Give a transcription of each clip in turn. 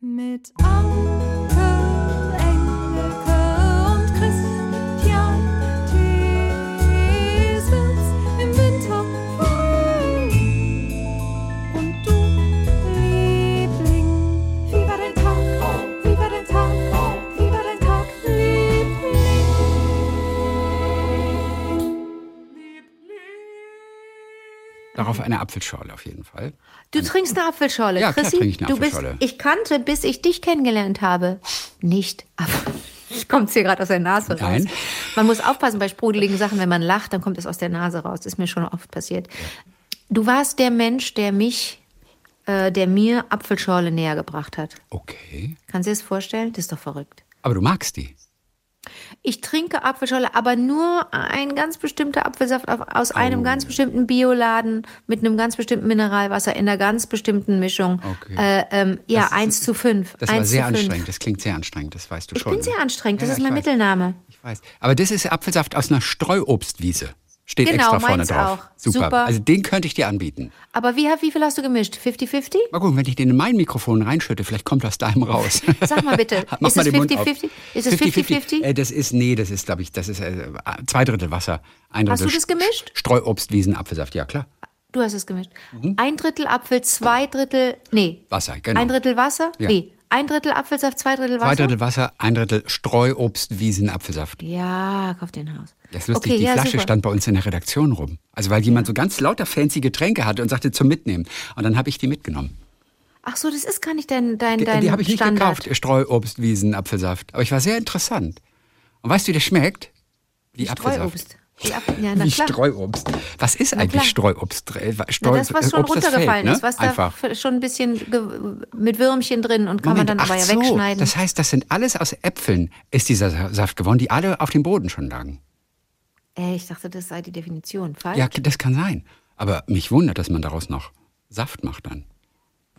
Mit Anke, Darauf eine Apfelschorle auf jeden Fall. Du trinkst eine Apfelschorle, Ja, klar Chrissy. trinke ich eine du bist, Apfelschorle. ich kannte, bis ich dich kennengelernt habe, nicht. Aber kommt hier gerade aus der Nase raus. Nein. Man muss aufpassen bei sprudeligen Sachen, wenn man lacht, dann kommt es aus der Nase raus. Das ist mir schon oft passiert. Du warst der Mensch, der mich, äh, der mir Apfelschorle näher gebracht hat. Okay. Kannst du dir das vorstellen? Das ist doch verrückt. Aber du magst die. Ich trinke Apfelschorle, aber nur ein ganz bestimmter Apfelsaft aus einem ganz bestimmten Bioladen mit einem ganz bestimmten Mineralwasser in einer ganz bestimmten Mischung. Okay. Äh, ähm, ja, Das ist- 1 zu 5. Das 1 war sehr zu 5. anstrengend. Das klingt sehr anstrengend. Das weißt du Ich schon. bin sehr anstrengend, das Ja, ist ich mein weiß. Mittelname. Ich weiß. Aber das ist Apfelsaft aus einer Streuobstwiese. Steht Genau, extra vorne drauf. auch. Super. Super. Also den könnte ich dir anbieten. Aber wie, wie viel hast du gemischt? 50-50? Mal gucken, wenn ich den in mein Mikrofon reinschütte, vielleicht kommt aus deinem raus. Sag mal bitte, Mach ist mal es den Mund auf. 50-50? Ist es 50-50? Äh, das ist, nee, das ist, glaube ich, das ist äh, zwei Drittel Wasser, ein Hast Drittel du das gemischt? Streuobstwiesen, Apfelsaft, ja klar. Du hast es gemischt. Ein Drittel Apfel, zwei Drittel, nee. Wasser, genau. Ein Drittel Wasser? Ja. Nee. Ein Drittel Apfelsaft, zwei Drittel Wasser? Zwei Drittel Wasser, ein Drittel Streuobstwiesen, Apfelsaft. Ja, kauf den Haus. Das ist lustig, okay, die ja, Flasche super. stand bei uns in der Redaktion rum. Also weil jemand so ganz lauter fancy Getränke hatte und sagte zum Mitnehmen. Und dann habe ich die mitgenommen. Ach so, das ist gar nicht dein, dein, Die, dein die habe ich nicht Standard. gekauft, Streuobstwiesen, Apfelsaft. Aber ich war sehr interessant. Und weißt du, wie das schmeckt? Wie Apfelsaft. Streuobst. Wie ja, Wie. Streuobst. Was ist Na eigentlich klar. Streuobst? Äh, Na, Streu das, was schon Obst, runtergefallen fällt, ne? ist, was Einfach. da schon ein bisschen mit Würmchen drin und kann Moment, man dann aber ach ja so, wegschneiden. Das heißt, das sind alles aus Äpfeln, ist dieser Sa- Saft geworden, die alle auf dem Boden schon lagen. Äh, ich dachte, das sei die Definition. Falsch? Ja, das kann sein. Aber mich wundert, dass man daraus noch Saft macht dann.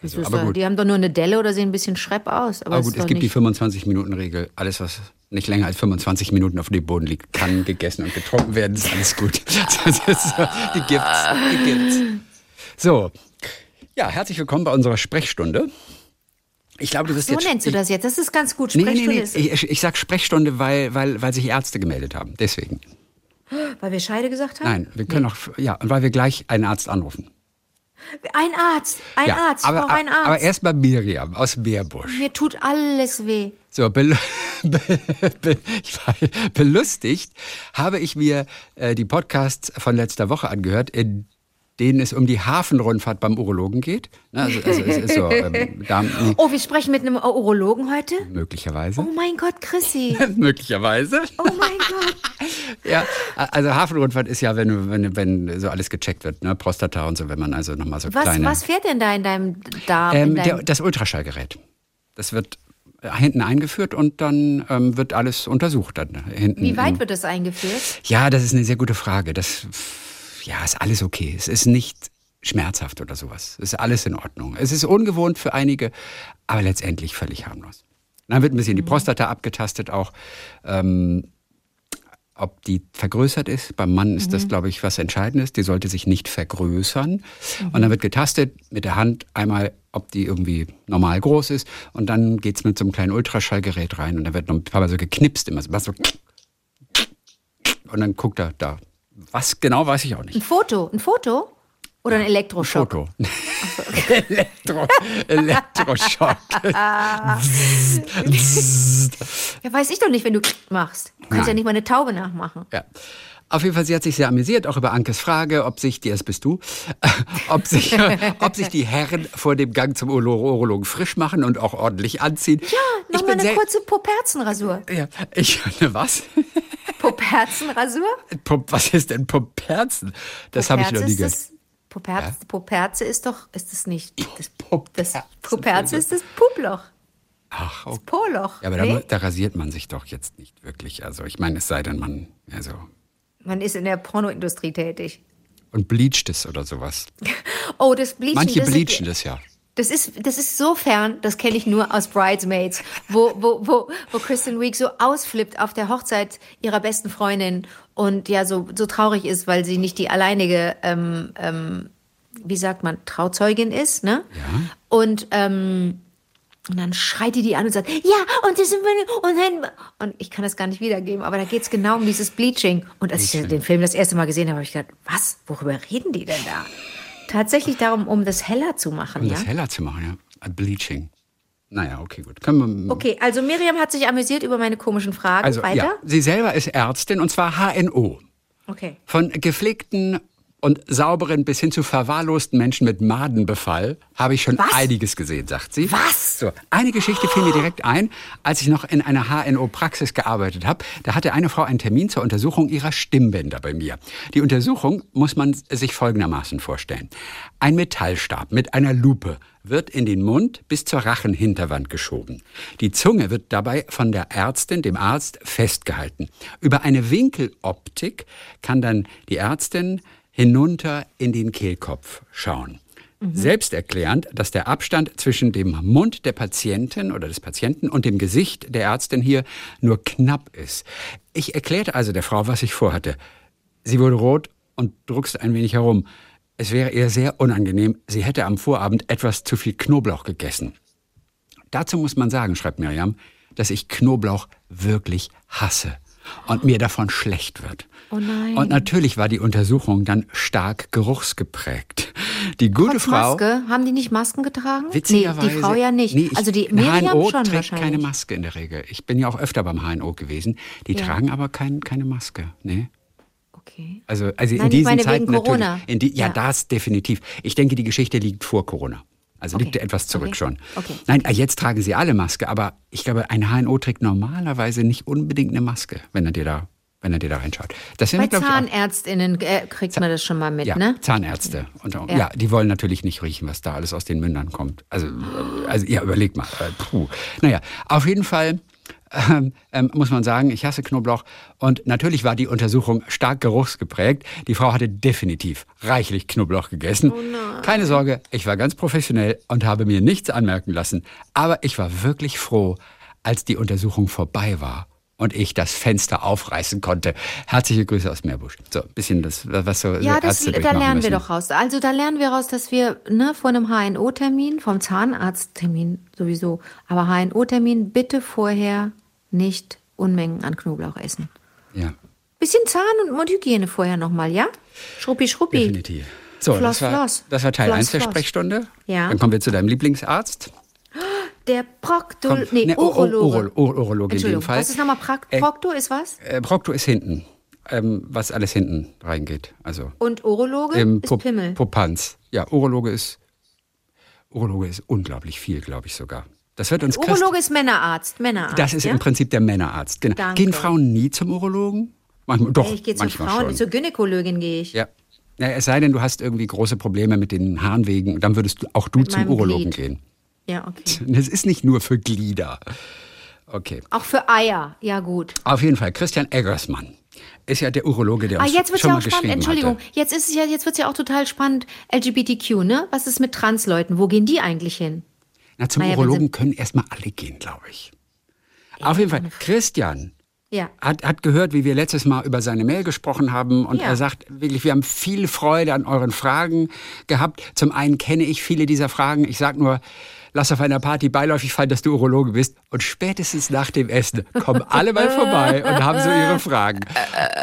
Ist aber da- gut. Die haben doch nur eine Delle oder sehen ein bisschen schrepp aus. Aber, Aber ist gut, es gibt die nicht. 25-Minuten-Regel. Alles, was nicht länger als 25 Minuten auf dem Boden liegt, kann gegessen und getrunken werden. Ist alles gut. Das so, die gibt's. Die gibt's. So. Ja, herzlich willkommen bei unserer Sprechstunde. Ich glaube, du wirst So jetzt. nennst du das jetzt. Das ist ganz gut. Nee, nee, Sprechstunde nee. ist, Ich, ich sag Sprechstunde, weil, weil, weil sich Ärzte gemeldet haben. Deswegen. Weil wir Scheide gesagt haben? Nein, wir können auch, ja, und weil wir gleich einen Arzt anrufen. Ein Arzt, ein ja, Arzt, aber, brauche einen Arzt. aber erstmal Miriam aus Meerbusch. Mir tut alles weh. So, be be war belustigt habe ich mir äh, die Podcasts von letzter Woche angehört, in denen es um die Hafenrundfahrt beim Urologen geht. Also, also es ist so, ähm, Darm, nee, Oh, wir sprechen mit einem Urologen heute? möglicherweise. Oh mein Gott, Chrissy. möglicherweise. Oh mein Gott. Ja, also Hafenrundfahrt ist ja, wenn, wenn, wenn so alles gecheckt wird, ne? Prostata und so, wenn man also nochmal so Was, kleine... was fährt denn da in deinem Darm? Ähm, in der, deinem, das Ultraschallgerät. Das wird äh, hinten eingeführt und dann ähm, wird alles untersucht. Dann hinten wie weit wird das eingeführt? Ja, das ist eine sehr gute Frage. Das, ja, ist alles okay. Es ist nicht schmerzhaft oder sowas. Es ist alles in Ordnung. Es ist ungewohnt für einige, aber letztendlich völlig harmlos. Dann wird ein bisschen die Prostata abgetastet auch. Ähm, ob die vergrößert ist. Beim Mann ist das, glaube ich, was Entscheidendes. Die sollte sich nicht vergrößern. Und dann wird getastet mit der Hand einmal, ob die irgendwie normal groß ist. Und dann geht's mit so einem kleinen Ultraschallgerät rein. Und dann wird noch ein paar Mal so geknipst, immer so und dann guckt er da. Was genau, weiß ich auch nicht. Ein Foto? Ein Foto? Oder ein Elektroschock? Foto. Elektro, Elektroschock. Ja, weiß ich doch nicht, wenn du machst. Du kannst ja Nein. nicht mal eine Taube nachmachen. Ja. Auf jeden Fall, sie hat sich sehr amüsiert, auch über Ankes Frage, ob sich, die erst bist du, ob sich, ob sich die Herren vor dem Gang zum Uro- Urologen frisch machen und auch ordentlich anziehen. Ja, nochmal eine sehr, kurze Poperzenrasur. ja, ich, ne, was? Poperzenrasur? Pop, was ist denn Poperzen? Das habe ich noch nie gehört. das, Poperze, Poperze ist doch, ist das nicht, das, Poperzen. das Poperze ist das Puploch, Ach, okay. Poloch. Ja, aber da, nee? mu- da rasiert man sich doch jetzt nicht wirklich. Also ich meine, es sei denn, man, also, Man ist in der Pornoindustrie tätig. und bleacht es oder sowas. Oh, das Bleachen. Manche das bleachen das ja. Das ist, das ist so fern, das kenne ich nur aus Bridesmaids, wo, wo, wo, wo Kristen Wiig so ausflippt auf der Hochzeit ihrer besten Freundin und ja so, so traurig ist, weil sie nicht die alleinige, ähm, ähm, wie sagt man, Trauzeugin ist, ne? Ja. Und ähm, Und dann schreit die die an und sagt, ja, und das sind meine, und dann, und ich kann das gar nicht wiedergeben, aber da geht es genau um dieses Bleaching. Und als ich den Film das erste Mal gesehen habe, habe ich gedacht, was, worüber reden die denn da? Tatsächlich darum, um das heller zu machen, Um ja? das heller zu machen, ja. Bleaching. Naja, okay, gut. Können wir, Okay, also Miriam hat sich amüsiert über meine komischen Fragen. also, Weiter? ja, sie selber ist Ärztin und zwar HNO. Okay. Von gepflegten und sauberen bis hin zu verwahrlosten Menschen mit Madenbefall habe ich schon Was? einiges gesehen, sagt sie. Was? So, eine Geschichte fiel mir direkt ein, als ich noch in einer HNO-Praxis gearbeitet habe. Da hatte eine Frau einen Termin zur Untersuchung ihrer Stimmbänder bei mir. Die Untersuchung muss man sich folgendermaßen vorstellen. Ein Metallstab mit einer Lupe wird in den Mund bis zur Rachenhinterwand geschoben. Die Zunge wird dabei von der Ärztin, dem Arzt, festgehalten. Über eine Winkeloptik kann dann die Ärztin hinunter in den Kehlkopf schauen. Selbsterklärend, dass der Abstand zwischen dem Mund der Patientin oder des Patienten und dem Gesicht der Ärztin hier nur knapp ist. Ich erklärte also der Frau, was ich vorhatte. Sie wurde rot und druckste ein wenig herum. Es wäre ihr sehr unangenehm, sie hätte am Vorabend etwas zu viel Knoblauch gegessen. Dazu muss man sagen, schreibt Miriam, dass ich Knoblauch wirklich hasse und mir davon schlecht wird. Oh nein. Und natürlich war die Untersuchung dann stark geruchsgeprägt. Die gute Trotz Frau. Maske, haben die nicht Masken getragen? Witzigerweise. Nee, die Frau ja nicht. Nee, ich- also die Miriam HNO schon trägt wahrscheinlich. keine Maske in der Regel. Ich bin ja auch öfter beim HNO gewesen. Die Ja. tragen aber kein, keine Maske. Nee. Okay. Also, also Nein, in diesen meine Zeiten wegen Corona. natürlich. In die, ja, Ja. das definitiv. Ich denke, die Geschichte liegt vor Corona. Also Okay. liegt etwas zurück Okay. schon. Okay. Nein, jetzt tragen sie alle Maske, aber ich glaube, ein HNO trägt normalerweise nicht unbedingt eine Maske, wenn er dir da, wenn er dir da reinschaut. Das sind Bei wir. ZahnärztInnen äh, kriegt man das schon mal mit, Ja, ne? Zahnärzte. Und, ja. Ja. die wollen natürlich nicht riechen, was da alles aus den Mündern kommt. Also, also ja, überlegt mal. Äh, puh. Naja, auf jeden Fall ähm, ähm, muss man sagen, ich hasse Knoblauch. Und natürlich war die Untersuchung stark geruchsgeprägt. Die Frau hatte definitiv reichlich Knoblauch gegessen. Keine Sorge, ich war ganz professionell und habe mir nichts anmerken lassen. Aber ich war wirklich froh, als die Untersuchung vorbei war und ich das Fenster aufreißen konnte. Herzliche Grüße aus Meerbusch. So, ein bisschen das, was so Ja, das, da lernen wir müssen. doch raus. Also da lernen wir raus, dass wir ne, vor einem HNO-Termin, vom Zahnarzttermin sowieso, aber HNO-Termin bitte vorher nicht Unmengen an Knoblauch essen. Ja, Bisschen Zahn- und Mundhygiene vorher nochmal, ja? Schruppi, schruppi. definitiv. So, Floss, das, war, floss. das war Teil Floss, 1 der. Sprechstunde. Ja. Dann kommen wir zu deinem Lieblingsarzt. Der Proktol, Komm, nee, ne, Urologe. Uro- Ur- Urologe in dem Fall. was ist nochmal Prakt Äh, Prokto ist was? Äh, Procto ist hinten, ähm, was alles hinten reingeht. Also Und Urologe im ist Pimmel. Popanz. Ja, Urologe ist, Urologe ist unglaublich viel, glaube ich sogar. Das wird uns Christ- Urologe ist Männerarzt, Männerarzt. Das ist ja? im Prinzip der Männerarzt. Genau. Danke. Gehen Frauen nie zum Urologen? Manchmal, doch, Ich gehe manchmal Frauen, schon. zur Gynäkologin gehe ich. Ja. ja. Es sei denn, du hast irgendwie große Probleme mit den Harnwegen, dann würdest du auch du Mit zum Urologen Glied. gehen. Ja, okay. Das ist nicht nur für Glieder. Okay. Auch für Eier, ja gut. Auf jeden Fall, Christian Eggersmann ist ja der Urologe, der Ah, uns jetzt wird's schon ja mal auch spannend. Entschuldigung, hatte. jetzt ist es ja, jetzt wird's ja auch total spannend. LGBTQ, ne? Was ist mit Transleuten? Wo gehen die eigentlich hin? Na, zum Naja, Urologen können erstmal alle gehen, glaube ich. Auf jeden Fall, Christian Ja. hat, hat gehört, wie wir letztes Mal über seine Mail gesprochen haben. Und Ja. er sagt wirklich, wir haben viel Freude an euren Fragen gehabt. Zum einen kenne ich viele dieser Fragen. Ich sage nur, lass auf einer Party beiläufig fallen, dass du Urologe bist. Und spätestens nach dem Essen kommen alle mal vorbei und haben so ihre Fragen.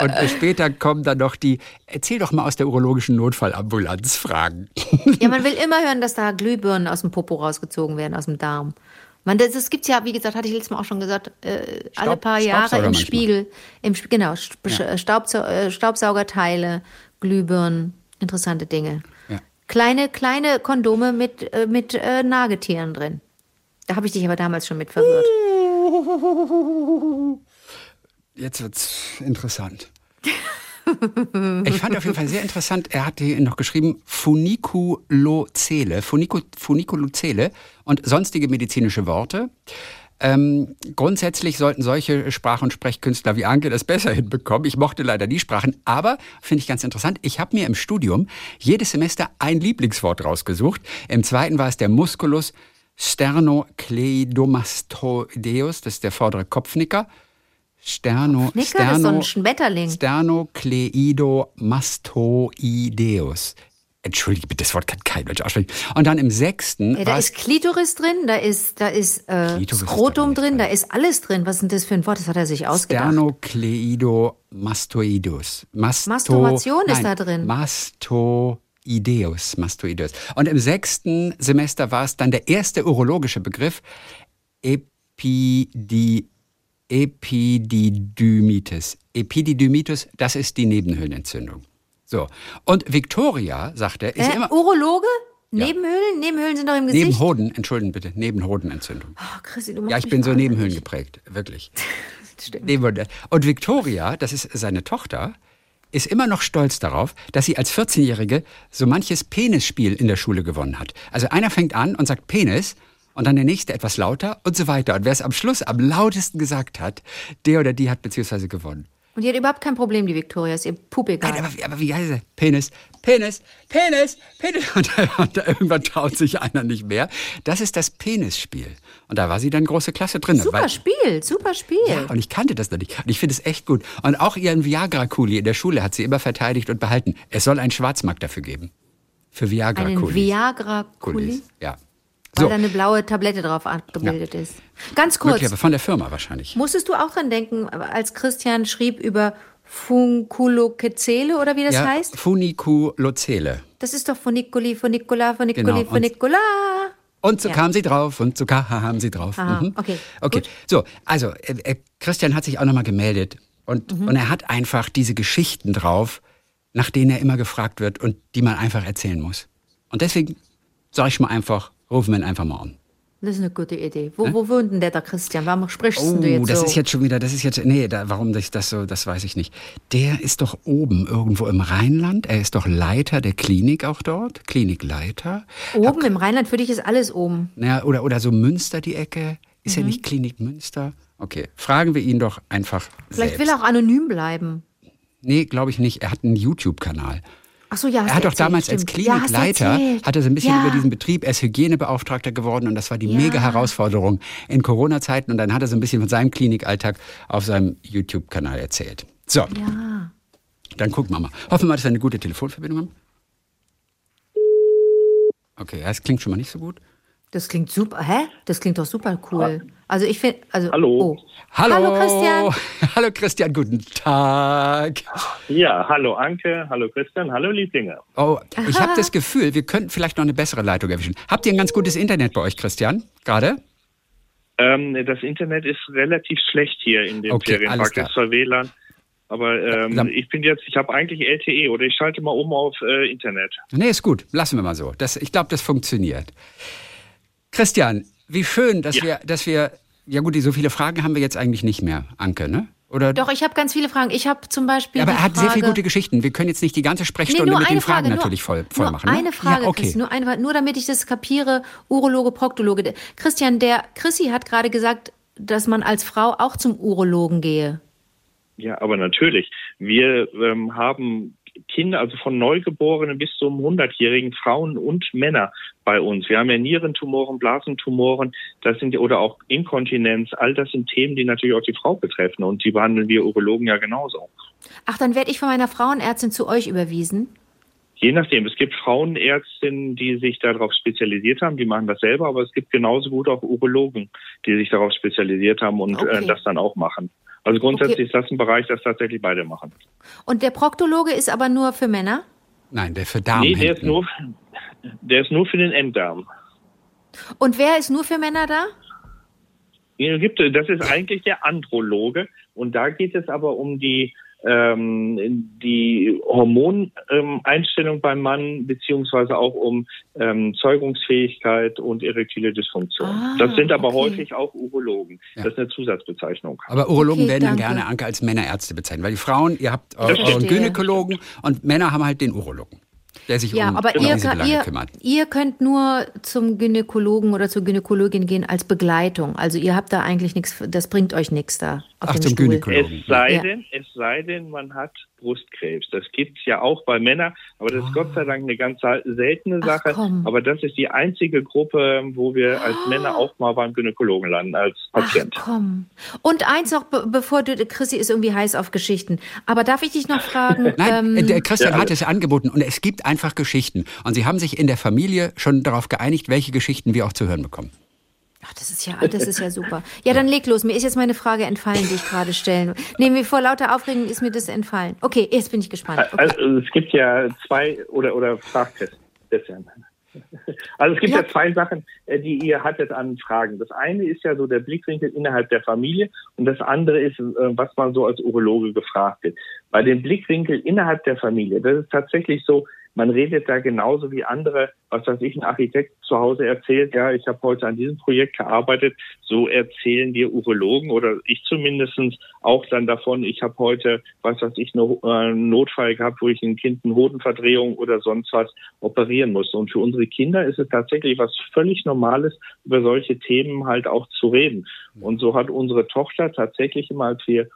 Und später kommen dann noch die, erzähl doch mal aus der urologischen Notfallambulanz Fragen. Ja, man will immer hören, dass da Glühbirnen aus dem Popo rausgezogen werden, aus dem Darm. Man, das, das gibt's ja, wie gesagt, hatte ich letztes Mal auch schon gesagt, äh, alle paar Jahre im. Spiegel, im, genau, Staubsau äh, Staubsaugerteile, Glühbirnen, interessante Dinge. Kleine, kleine Kondome mit, äh, mit äh, Nagetieren drin. Da habe ich dich aber damals schon mit verwirrt. Jetzt wird's interessant. Ich fand auf jeden Fall sehr interessant, er hat hier noch geschrieben, Funiculocele, Funicu, Funiculocele und sonstige medizinische Worte. Ähm, grundsätzlich sollten solche Sprach- und Sprechkünstler wie Anke das besser hinbekommen. Ich mochte leider die Sprachen, aber finde ich ganz interessant. Ich habe mir im Studium jedes Semester ein Lieblingswort rausgesucht. Im zweiten war es der Musculus sternocleidomastoideus, das ist der vordere Kopfnicker. Sterno, Kopfnicker, das ist so ein Schmetterling. Sternocleidomastoideus. Entschuldige bitte, das Wort kann kein Mensch aussprechen. Und dann im sechsten Ja, da ist Klitoris drin, da ist, da ist äh, ist Skrotum nicht drin, drin. da ist alles drin. Was ist denn das für ein Wort? Das hat er sich ausgedacht. Sternocleidomastoidus. Masto Masturbation ist Nein, da drin. Mastoideus. Mastoideus. Und im sechsten Semester war es dann der erste urologische Begriff Epidi, Epididymitis. Epididymitis, das ist die Nebenhöhlenentzündung. So. Und Victoria, sagt er, ist äh, immer. Urologe? Nebenhöhlen? Nebenhöhlen sind doch im Gesicht. Nebenhoden, entschuldigen bitte, Nebenhodenentzündung. Oh, Christi, du machst Ja, ich bin so. Nebenhöhlen geprägt, wirklich. Nebenhöhlen. Und Victoria, das ist seine Tochter, ist immer noch stolz darauf, dass sie als 14-Jährige so manches Penisspiel in der Schule gewonnen hat. Also einer fängt an und sagt Penis und dann der nächste etwas lauter und so weiter. Und wer es am Schluss am lautesten gesagt hat, der oder die hat beziehungsweise gewonnen. Und die hat überhaupt kein Problem, die Victoria, ist ihr Pup egal. Nein, aber, wie- aber wie heißt er? Penis, Penis, Penis, Penis. Und, und irgendwann traut sich einer nicht mehr. Das ist das Penisspiel. Und da war sie dann große Klasse drin. super weil- Spiel, super Spiel. Ja, und ich kannte das noch nicht. Und ich finde es echt gut. Und auch ihren Viagra-Kuli in der Schule hat sie immer verteidigt und behalten. Es soll einen Schwarzmarkt dafür geben. Für Einen Viagra-Kulis. Viagra-Kuli. Ja. Weil So, da eine blaue Tablette drauf abgebildet ist. Ganz kurz, möglicherweise von der Firma wahrscheinlich. musstest du auch dran denken, als Christian schrieb über Funkulokezele oder wie das ja, heißt? Funiculocele. Das ist doch Funiculi, Funicola, Funiculi, Genau, Funicola. Und so Ja. kam sie drauf und so kam sie drauf. Aha, Mhm. okay, Okay, gut. so, also äh, äh, Christian hat sich auch nochmal gemeldet und, Mhm. und er hat einfach diese Geschichten drauf, nach denen er immer gefragt wird und die man einfach erzählen muss. Und deswegen sage ich mal einfach, rufen wir ihn einfach mal an. Das ist eine gute Idee. Wo, wo wohnt denn der, der Christian? Warum sprichst Oh, du jetzt das so? ist jetzt schon wieder, das ist jetzt, nee, da, warum das, das so, das weiß ich nicht. Der ist doch oben irgendwo im Rheinland. Er ist doch Leiter der Klinik auch dort, Klinikleiter. oben im Rheinland, für dich ist alles oben. Naja, oder, oder so Münster die Ecke. Ist Mhm. ja nicht Klinik Münster? Okay, fragen wir ihn doch einfach Vielleicht selbst. will er auch anonym bleiben. Nee, glaube ich nicht. Er hat einen YouTube-Kanal. Ach so, ja, Er hat doch damals als stimmt. Ja, du Klinikleiter, erzählt. hat er so ein bisschen ja. über diesen Betrieb, er ist Hygienebeauftragter geworden und das war die Ja. mega Herausforderung in Corona-Zeiten und dann hat er so ein bisschen von seinem Klinikalltag auf seinem YouTube-Kanal erzählt. So, Ja. dann gucken wir mal. Hoffen wir mal, dass wir eine gute Telefonverbindung haben. Okay, ja, das klingt schon mal nicht so gut. Das klingt super. Hä? Das klingt doch super cool. Also ich finde, also Hallo. Oh. Hallo, Hallo Christian. Hallo Christian, guten Tag. Ja, hallo Anke, hallo Christian, hallo Lieblinge. Oh, ich habe das Gefühl, wir könnten vielleicht noch eine bessere Leitung erwischen. Habt ihr ein ganz gutes Internet bei euch, Christian? Gerade? Ähm, das Internet ist relativ schlecht hier in dem Okay, Ferienpark. ist zwar WLAN, aber ähm, ich bin jetzt, ich habe eigentlich LTE oder ich schalte mal um auf äh, Internet. Nee, ist gut. Lassen wir mal so. Das, ich glaube, das funktioniert. Christian, wie schön, dass Ja. wir, dass wir, ja gut, so viele Fragen haben wir jetzt eigentlich nicht mehr, Anke, ne? Oder? Doch, ich habe ganz viele Fragen. Ich habe zum Beispiel. aber er hat Frage, sehr viele gute Geschichten. Wir können jetzt nicht die ganze Nee, Sprechstunde nur mit den Fragen Frage, natürlich voll, nur, voll nur machen. Ne? Eine Frage, ja, okay. Chris, nur, eine, nur damit ich das kapiere. Urologe, Proktologe. Christian, der Chrissy hat gerade gesagt, dass man als Frau auch zum Urologen gehe. Ja, aber natürlich. Wir ähm, haben Kinder, also von Neugeborenen bis zum 100-jährigen Frauen und Männer bei uns. Wir haben ja Nierentumoren, Blasentumoren, das sind oder auch Inkontinenz. All das sind Themen, die natürlich auch die Frau betreffen und die behandeln wir Urologen ja genauso. Ach, dann werde ich von meiner Frauenärztin zu euch überwiesen. Je nachdem. Es gibt Frauenärztinnen, die sich darauf spezialisiert haben, die machen das selber, aber es gibt genauso gut auch Urologen, die sich darauf spezialisiert haben und Okay. äh, das dann auch machen. Also grundsätzlich ist das ein Bereich, das tatsächlich beide machen. Und der Proktologe ist aber nur für Männer? Nein, der für Damen nee, der ist nur, der ist nur für den Enddarm. Und wer ist nur für Männer da? Das ist eigentlich der Androloge und da geht es aber um die ähm, die Hormoneinstellung beim Mann beziehungsweise auch um ähm, Zeugungsfähigkeit und erektile Dysfunktion. Ah, das sind aber okay. häufig auch Urologen. Ja. Das ist eine Zusatzbezeichnung. Aber Urologen Okay, werden dann danke. gerne, Anke, als Männerärzte bezeichnet. Weil die Frauen, ihr habt eu- Das euren. Gynäkologen und Männer haben halt den Urologen, der sich Ja, um, aber um ihr, ihr, kümmert. ihr könnt nur zum Gynäkologen oder zur Gynäkologin gehen als Begleitung. Also ihr habt da eigentlich nichts, das bringt euch nichts da. Ach, dem zum Stuhl. Gynäkologen. Es sei Ja. denn, es sei denn, man hat Brustkrebs. Das gibt's ja auch bei Männern, aber das ist Gott sei Dank eine ganz seltene Ach, Sache. komm. aber das ist die einzige Gruppe, wo wir als Männer auch mal beim Gynäkologen landen als Ach Patient. komm. Und eins noch, be bevor du, Chrissy ist irgendwie heiß auf Geschichten. Aber darf ich dich noch fragen? Nein, äh, ähm, der Christian ja, hat es angeboten und es gibt einfach Geschichten. Und sie haben sich in der Familie schon darauf geeinigt, welche Geschichten wir auch zu hören bekommen. Ach, das ist ja, das ist ja super. Ja, dann leg los. Mir ist jetzt meine Frage entfallen, die ich gerade stellen. Nee, mir vor lauter Aufregung ist mir das entfallen. Okay, jetzt bin ich gespannt. Okay. Also es gibt ja zwei oder oder fragt Chris- Christian. Also es gibt Ja. ja. zwei Sachen, äh, die ihr hattet an Fragen. Das eine ist ja so der Blickwinkel innerhalb der Familie und das andere ist, äh, was man so als Urologe gefragt wird. Bei dem Blickwinkel innerhalb der Familie, das ist tatsächlich so, man redet da genauso wie andere, was weiß ich, ein Architekt zu Hause erzählt, ja, ich habe heute an diesem Projekt gearbeitet, so erzählen wir Urologen oder ich zumindestens auch dann davon, ich habe heute, was weiß ich, äh, einen Notfall gehabt, wo ich ein Kind eine Hodenverdrehung oder sonst was operieren musste. Und für unsere Kinder ist es tatsächlich was völlig Normales, über solche Themen halt auch zu reden. Und so hat unsere Tochter tatsächlich immer, als wir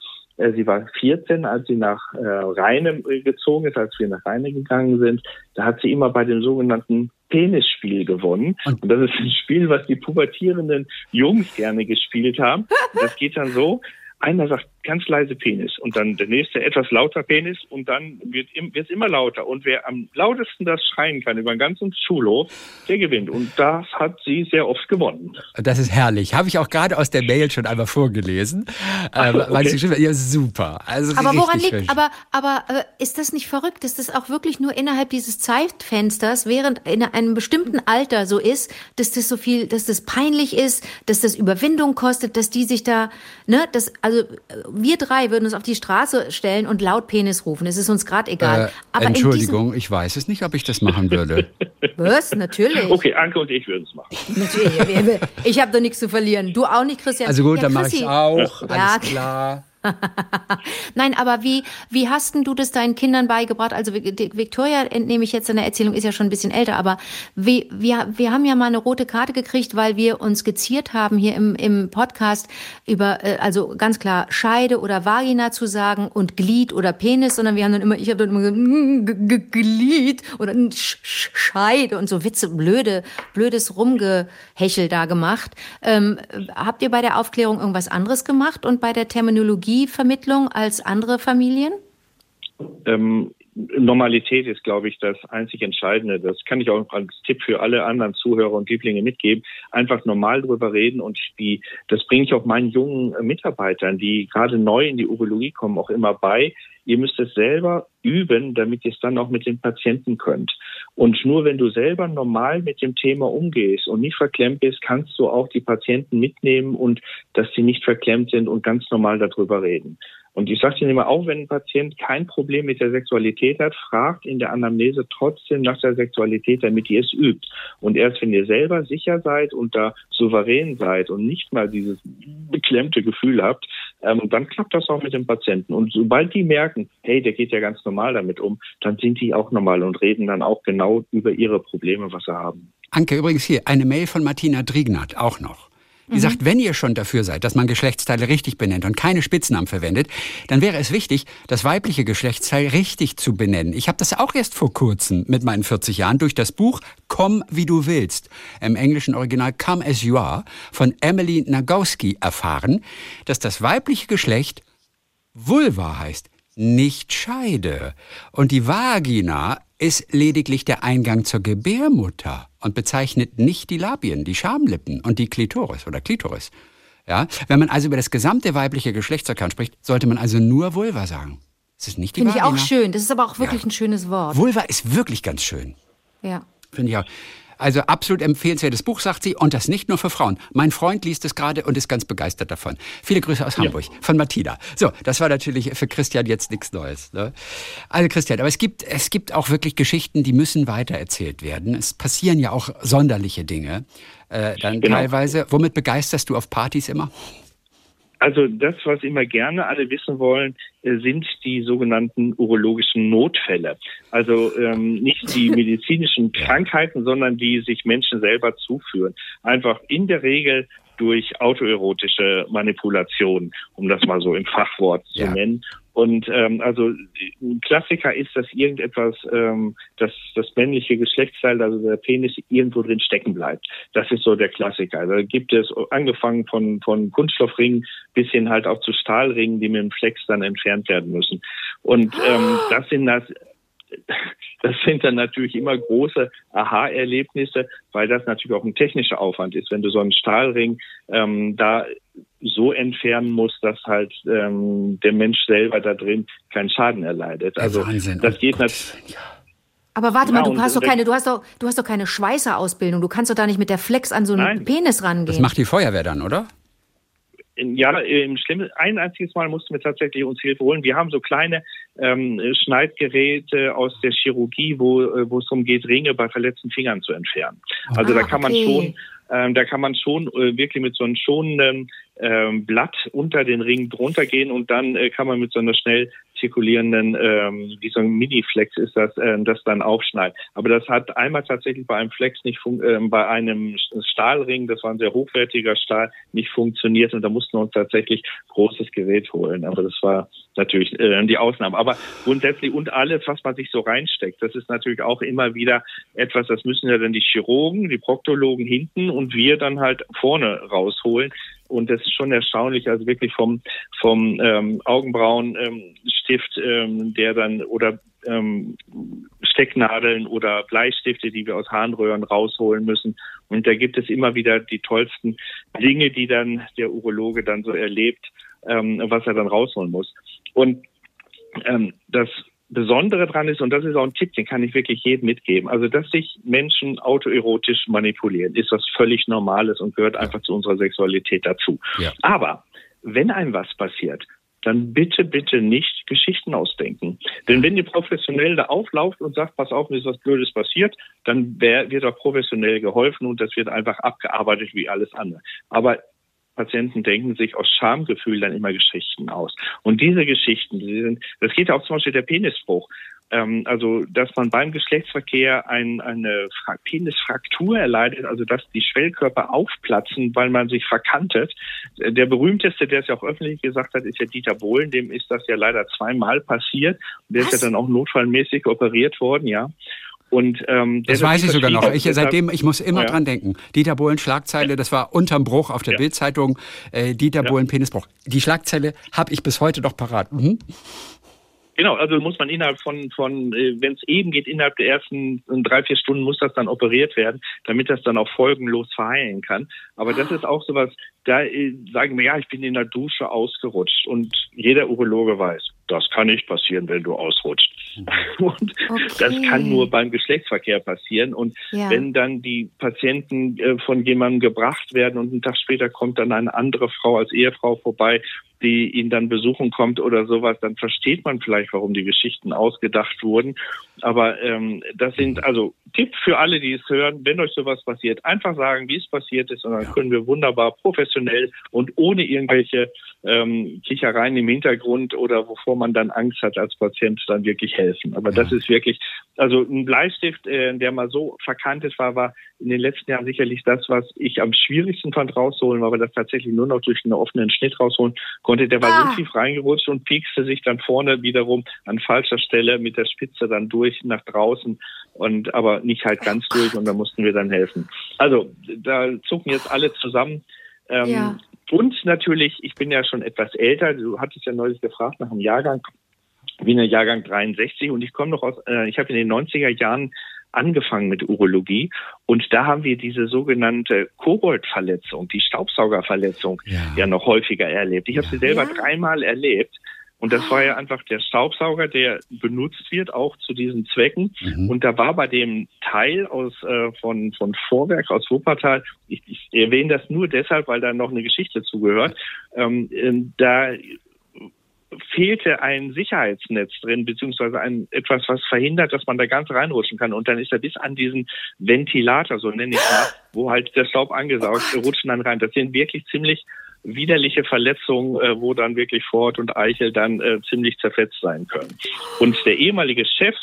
Sie war 14, als sie nach äh, Rheine äh, gezogen ist, als wir nach Rheine gegangen sind. Da hat sie immer bei dem sogenannten Penisspiel gewonnen. Und das ist ein Spiel, was die pubertierenden Jungs gerne gespielt haben. Und das geht dann so. Einer sagt ganz leise Penis und dann der nächste etwas lauter Penis und dann wird es immer lauter. Und wer am lautesten das schreien kann über den ganzen Schulhof, der gewinnt. Und das hat sie sehr oft gewonnen. Das ist herrlich. Habe ich auch gerade aus der Mail schon einmal vorgelesen. Äh, weil okay. sie ja, super. Also Aber woran liegt, schön. aber, aber äh, ist das nicht verrückt, dass das auch wirklich nur innerhalb dieses Zeitfensters, während in einem bestimmten Alter so ist, dass das so viel, dass das peinlich ist, dass das Überwindung kostet, dass die sich da, ne, das, also äh, wir drei würden uns auf die Straße stellen und laut Penis rufen. Es ist uns gerade egal. Äh, aber in Entschuldigung, ich weiß es nicht, ob ich das machen würde. was? Natürlich. Okay, Anke und ich würden es machen. Natürlich. Ich habe doch nichts zu verlieren. Du auch nicht, Christian. Also gut, Ja, dann mache ich auch. Ja. Alles klar. Nein, aber wie, wie hast denn du das deinen Kindern beigebracht? Also Victoria, entnehme ich jetzt in der Erzählung, ist ja schon ein bisschen älter, aber wie, wir, wir haben ja mal eine rote Karte gekriegt, weil wir uns geziert haben hier im, im Podcast über, äh, also ganz klar Scheide oder Vagina zu sagen und Glied oder Penis, sondern wir haben dann immer, ich habe dann immer gesagt, mm, Glied oder mm, Sch- Sch- Scheide und so Witze, blöde, blödes Rumgehechel da gemacht. Ähm, habt ihr bei der Aufklärung irgendwas anderes gemacht und bei der Terminologievermittlung als andere Familien? ähm, Normalität ist, glaube ich, das einzig Entscheidende. Das kann ich auch als Tipp für alle anderen Zuhörer und Lieblinge mitgeben. Einfach normal drüber reden und die, das bringe ich auch meinen jungen Mitarbeitern, die gerade neu in die Urologie kommen, auch immer bei. Ihr müsst es selber üben, damit ihr es dann auch mit den Patienten könnt. Und nur wenn du selber normal mit dem Thema umgehst und nicht verklemmt bist, kannst du auch die Patienten mitnehmen und dass sie nicht verklemmt sind und ganz normal darüber reden. Und ich sage Ihnen immer, auch wenn ein Patient kein Problem mit der Sexualität hat, fragt in der Anamnese trotzdem nach der Sexualität, damit ihr es übt. Und erst wenn ihr selber sicher seid und da souverän seid und nicht mal dieses beklemmte Gefühl habt, ähm, dann klappt das auch mit dem Patienten. Und sobald die merken, hey, der geht ja ganz normal damit um, dann sind die auch normal und reden dann auch genau über ihre Probleme, was sie haben. Anke, übrigens hier, eine Mail von Martina Driegnat auch noch. Die Mhm. sagt, wenn ihr schon dafür seid, dass man Geschlechtsteile richtig benennt und keine Spitznamen verwendet, dann wäre es wichtig, das weibliche Geschlechtsteil richtig zu benennen. Ich habe das auch erst vor kurzem mit meinen 40 Jahren durch das Buch Komm wie du willst, im englischen Original Come as you are von Emily Nagowski erfahren, dass das weibliche Geschlecht Vulva heißt, nicht Scheide. Und die Vagina ist lediglich der Eingang zur Gebärmutter und bezeichnet nicht die Labien, die Schamlippen und die Klitoris oder Klitoris. Ja, wenn man also über das gesamte weibliche Geschlechtsorgan spricht, sollte man also nur Vulva sagen. Das ist nicht die Finde ich auch schön. Das ist aber auch wirklich Ja. ein schönes Wort. Vulva ist wirklich ganz schön. Ja. Finde ich auch. Also absolut empfehlenswertes Buch, sagt sie, und das nicht nur für Frauen. Mein Freund liest es gerade und ist ganz begeistert davon. Viele Grüße aus Hamburg, von Martina. So, das war natürlich für Christian jetzt nichts Neues. Ne? Also Christian, aber es gibt, es gibt auch wirklich Geschichten, die müssen weitererzählt werden. Es passieren ja auch sonderliche Dinge, äh, dann Genau. teilweise. Womit begeisterst du auf Partys immer? Also das, was immer gerne alle wissen wollen, äh, sind die sogenannten urologischen Notfälle. Also ähm, nicht die medizinischen Krankheiten, sondern die sich Menschen selber zuführen. Einfach in der Regel durch autoerotische Manipulation, um das mal so im Fachwort zu Ja. nennen. Und ähm, also ein Klassiker ist, dass irgendetwas, ähm, dass das männliche Geschlechtsteil, also der Penis, irgendwo drin stecken bleibt. Das ist so der Klassiker. Da gibt es angefangen von, von Kunststoffringen bis hin halt auch zu Stahlringen, die mit dem Flex dann entfernt werden müssen. Und ähm, das sind das das sind dann natürlich immer große Aha-Erlebnisse, weil das natürlich auch ein technischer Aufwand ist, wenn du so einen Stahlring ähm, da so entfernen musst, dass halt ähm, der Mensch selber da drin keinen Schaden erleidet. Also Wahnsinn. das Oh geht Gott. natürlich. Ja. Aber warte Ja, mal, du hast doch keine, du hast doch, du hast doch keine Schweißerausbildung. Du kannst doch da nicht mit der Flex an so einen Nein. Penis rangehen. Das macht die Feuerwehr dann, oder? Ja, im Schlimmen, ein einziges Mal mussten wir tatsächlich uns Hilfe holen. Wir haben so kleine ähm, Schneidgeräte aus der Chirurgie, wo, äh, wo es darum geht, Ringe bei verletzten Fingern zu entfernen. Also Ah, da kann man okay. schon, ähm, da kann man schon äh, wirklich mit so einem schonenden ähm, Blatt unter den Ring drunter gehen und dann äh, kann man mit so einer schnell zirkulierenden, ähm, wie so ein Mini-Flex ist das, ähm, das dann aufschneiden. Aber das hat einmal tatsächlich bei einem Flex nicht ähm, bei einem Stahlring, das war ein sehr hochwertiger Stahl, nicht funktioniert und da mussten wir uns tatsächlich großes Gerät holen. Aber das war natürlich äh, die Ausnahme. Aber grundsätzlich und alles, was man sich so reinsteckt, das ist natürlich auch immer wieder etwas, das müssen ja dann die Chirurgen, die Proktologen hinten und wir dann halt vorne rausholen. Und das ist schon erstaunlich, also wirklich vom, vom ähm, Augenbrauenstift, ähm, der dann oder ähm, Stecknadeln oder Bleistifte, die wir aus Harnröhren rausholen müssen. Und da gibt es immer wieder die tollsten Dinge, die dann der Urologe dann so erlebt, ähm, was er dann rausholen muss. Und ähm, das Besondere dran ist, und das ist auch ein Tipp, den kann ich wirklich jedem mitgeben, also dass sich Menschen autoerotisch manipulieren, ist was völlig Normales und gehört einfach zu unserer Sexualität dazu. Ja. Aber wenn einem was passiert, dann bitte, bitte nicht Geschichten ausdenken. Denn wenn ihr professionell da auflauft und sagt, pass auf, mir ist was Blödes passiert, dann wird auch professionell geholfen und das wird einfach abgearbeitet wie alles andere. Aber Patienten denken sich aus Schamgefühl dann immer Geschichten aus. Und diese Geschichten, die sind, das geht auch zum Beispiel der Penisbruch. Ähm, also, dass man beim Geschlechtsverkehr ein, eine Fra Penisfraktur erleidet, also dass die Schwellkörper aufplatzen, weil man sich verkantet. Der berühmteste, der es ja auch öffentlich gesagt hat, ist ja Dieter Bohlen. Dem ist das ja leider zweimal passiert. Der ist ja dann auch notfallmäßig operiert worden, ja. Und ähm, Das weiß ich sogar noch. Ich, seitdem, ich muss immer Ja. dran denken. Dieter Bohlen Schlagzeile, das war unterm Bruch auf der Ja. Bildzeitung. Äh, Dieter Ja. Bohlen Penisbruch. Die Schlagzeile habe ich bis heute noch parat. Mhm. Genau, also muss man innerhalb von, von äh, wenn es eben geht, innerhalb der ersten äh, drei, vier Stunden muss das dann operiert werden, damit das dann auch folgenlos verheilen kann. Aber das ist auch sowas, da äh, sagen wir, ja, ich bin in der Dusche ausgerutscht und jeder Urologe weiß, das kann nicht passieren, wenn du ausrutscht. Und das Okay. kann nur beim Geschlechtsverkehr passieren. Und Ja. wenn dann die Patienten äh, von jemandem gebracht werden und einen Tag später kommt dann eine andere Frau als Ehefrau vorbei, die ihn dann besuchen kommt oder sowas, dann versteht man vielleicht, warum die Geschichten ausgedacht wurden. Aber ähm, das sind also Tipp für alle, die es hören, wenn euch sowas passiert, einfach sagen, wie es passiert ist und dann können wir wunderbar professionell und ohne irgendwelche ähm, Kichereien im Hintergrund oder wovor man dann Angst hat als Patient, dann wirklich helfen. Aber das ist wirklich, also ein Bleistift, äh, der mal so verkantet war, war in den letzten Jahren sicherlich das, was ich am schwierigsten fand rausholen, weil wir das tatsächlich nur noch durch einen offenen Schnitt rausholen konnte. Der war Ah. so tief reingerutscht und piekste sich dann vorne wiederum an falscher Stelle mit der Spitze dann durch nach draußen und aber nicht halt ganz durch und da mussten wir dann helfen. Also da zucken jetzt alle zusammen. Ähm, Ja. Und natürlich, ich bin ja schon etwas älter, du hattest ja neulich gefragt nach dem Jahrgang, bin ja Jahrgang 63 und ich komme noch aus, äh, ich habe in den 90er Jahren angefangen mit Urologie und da haben wir diese sogenannte Koboldverletzung, die Staubsaugerverletzung Ja. ja, noch häufiger erlebt. Ich habe sie selber Ja. dreimal erlebt und das war ja einfach der Staubsauger, der benutzt wird, auch zu diesen Zwecken. Mhm. Und da war bei dem Teil aus äh, von von Vorwerk aus Wuppertal, ich, ich erwähne das nur deshalb, weil da noch eine Geschichte zugehört, ähm, ähm, da fehlte ein Sicherheitsnetz drin, beziehungsweise ein etwas, was verhindert, dass man da ganz reinrutschen kann. Und dann ist er bis an diesen Ventilator, so nenne ich mal, wo halt der Staub angesaugt, rutschen dann rein. Das sind wirklich ziemlich widerliche Verletzungen, äh, wo dann wirklich Ford und Eichel dann äh, ziemlich zerfetzt sein können. Und der ehemalige Chef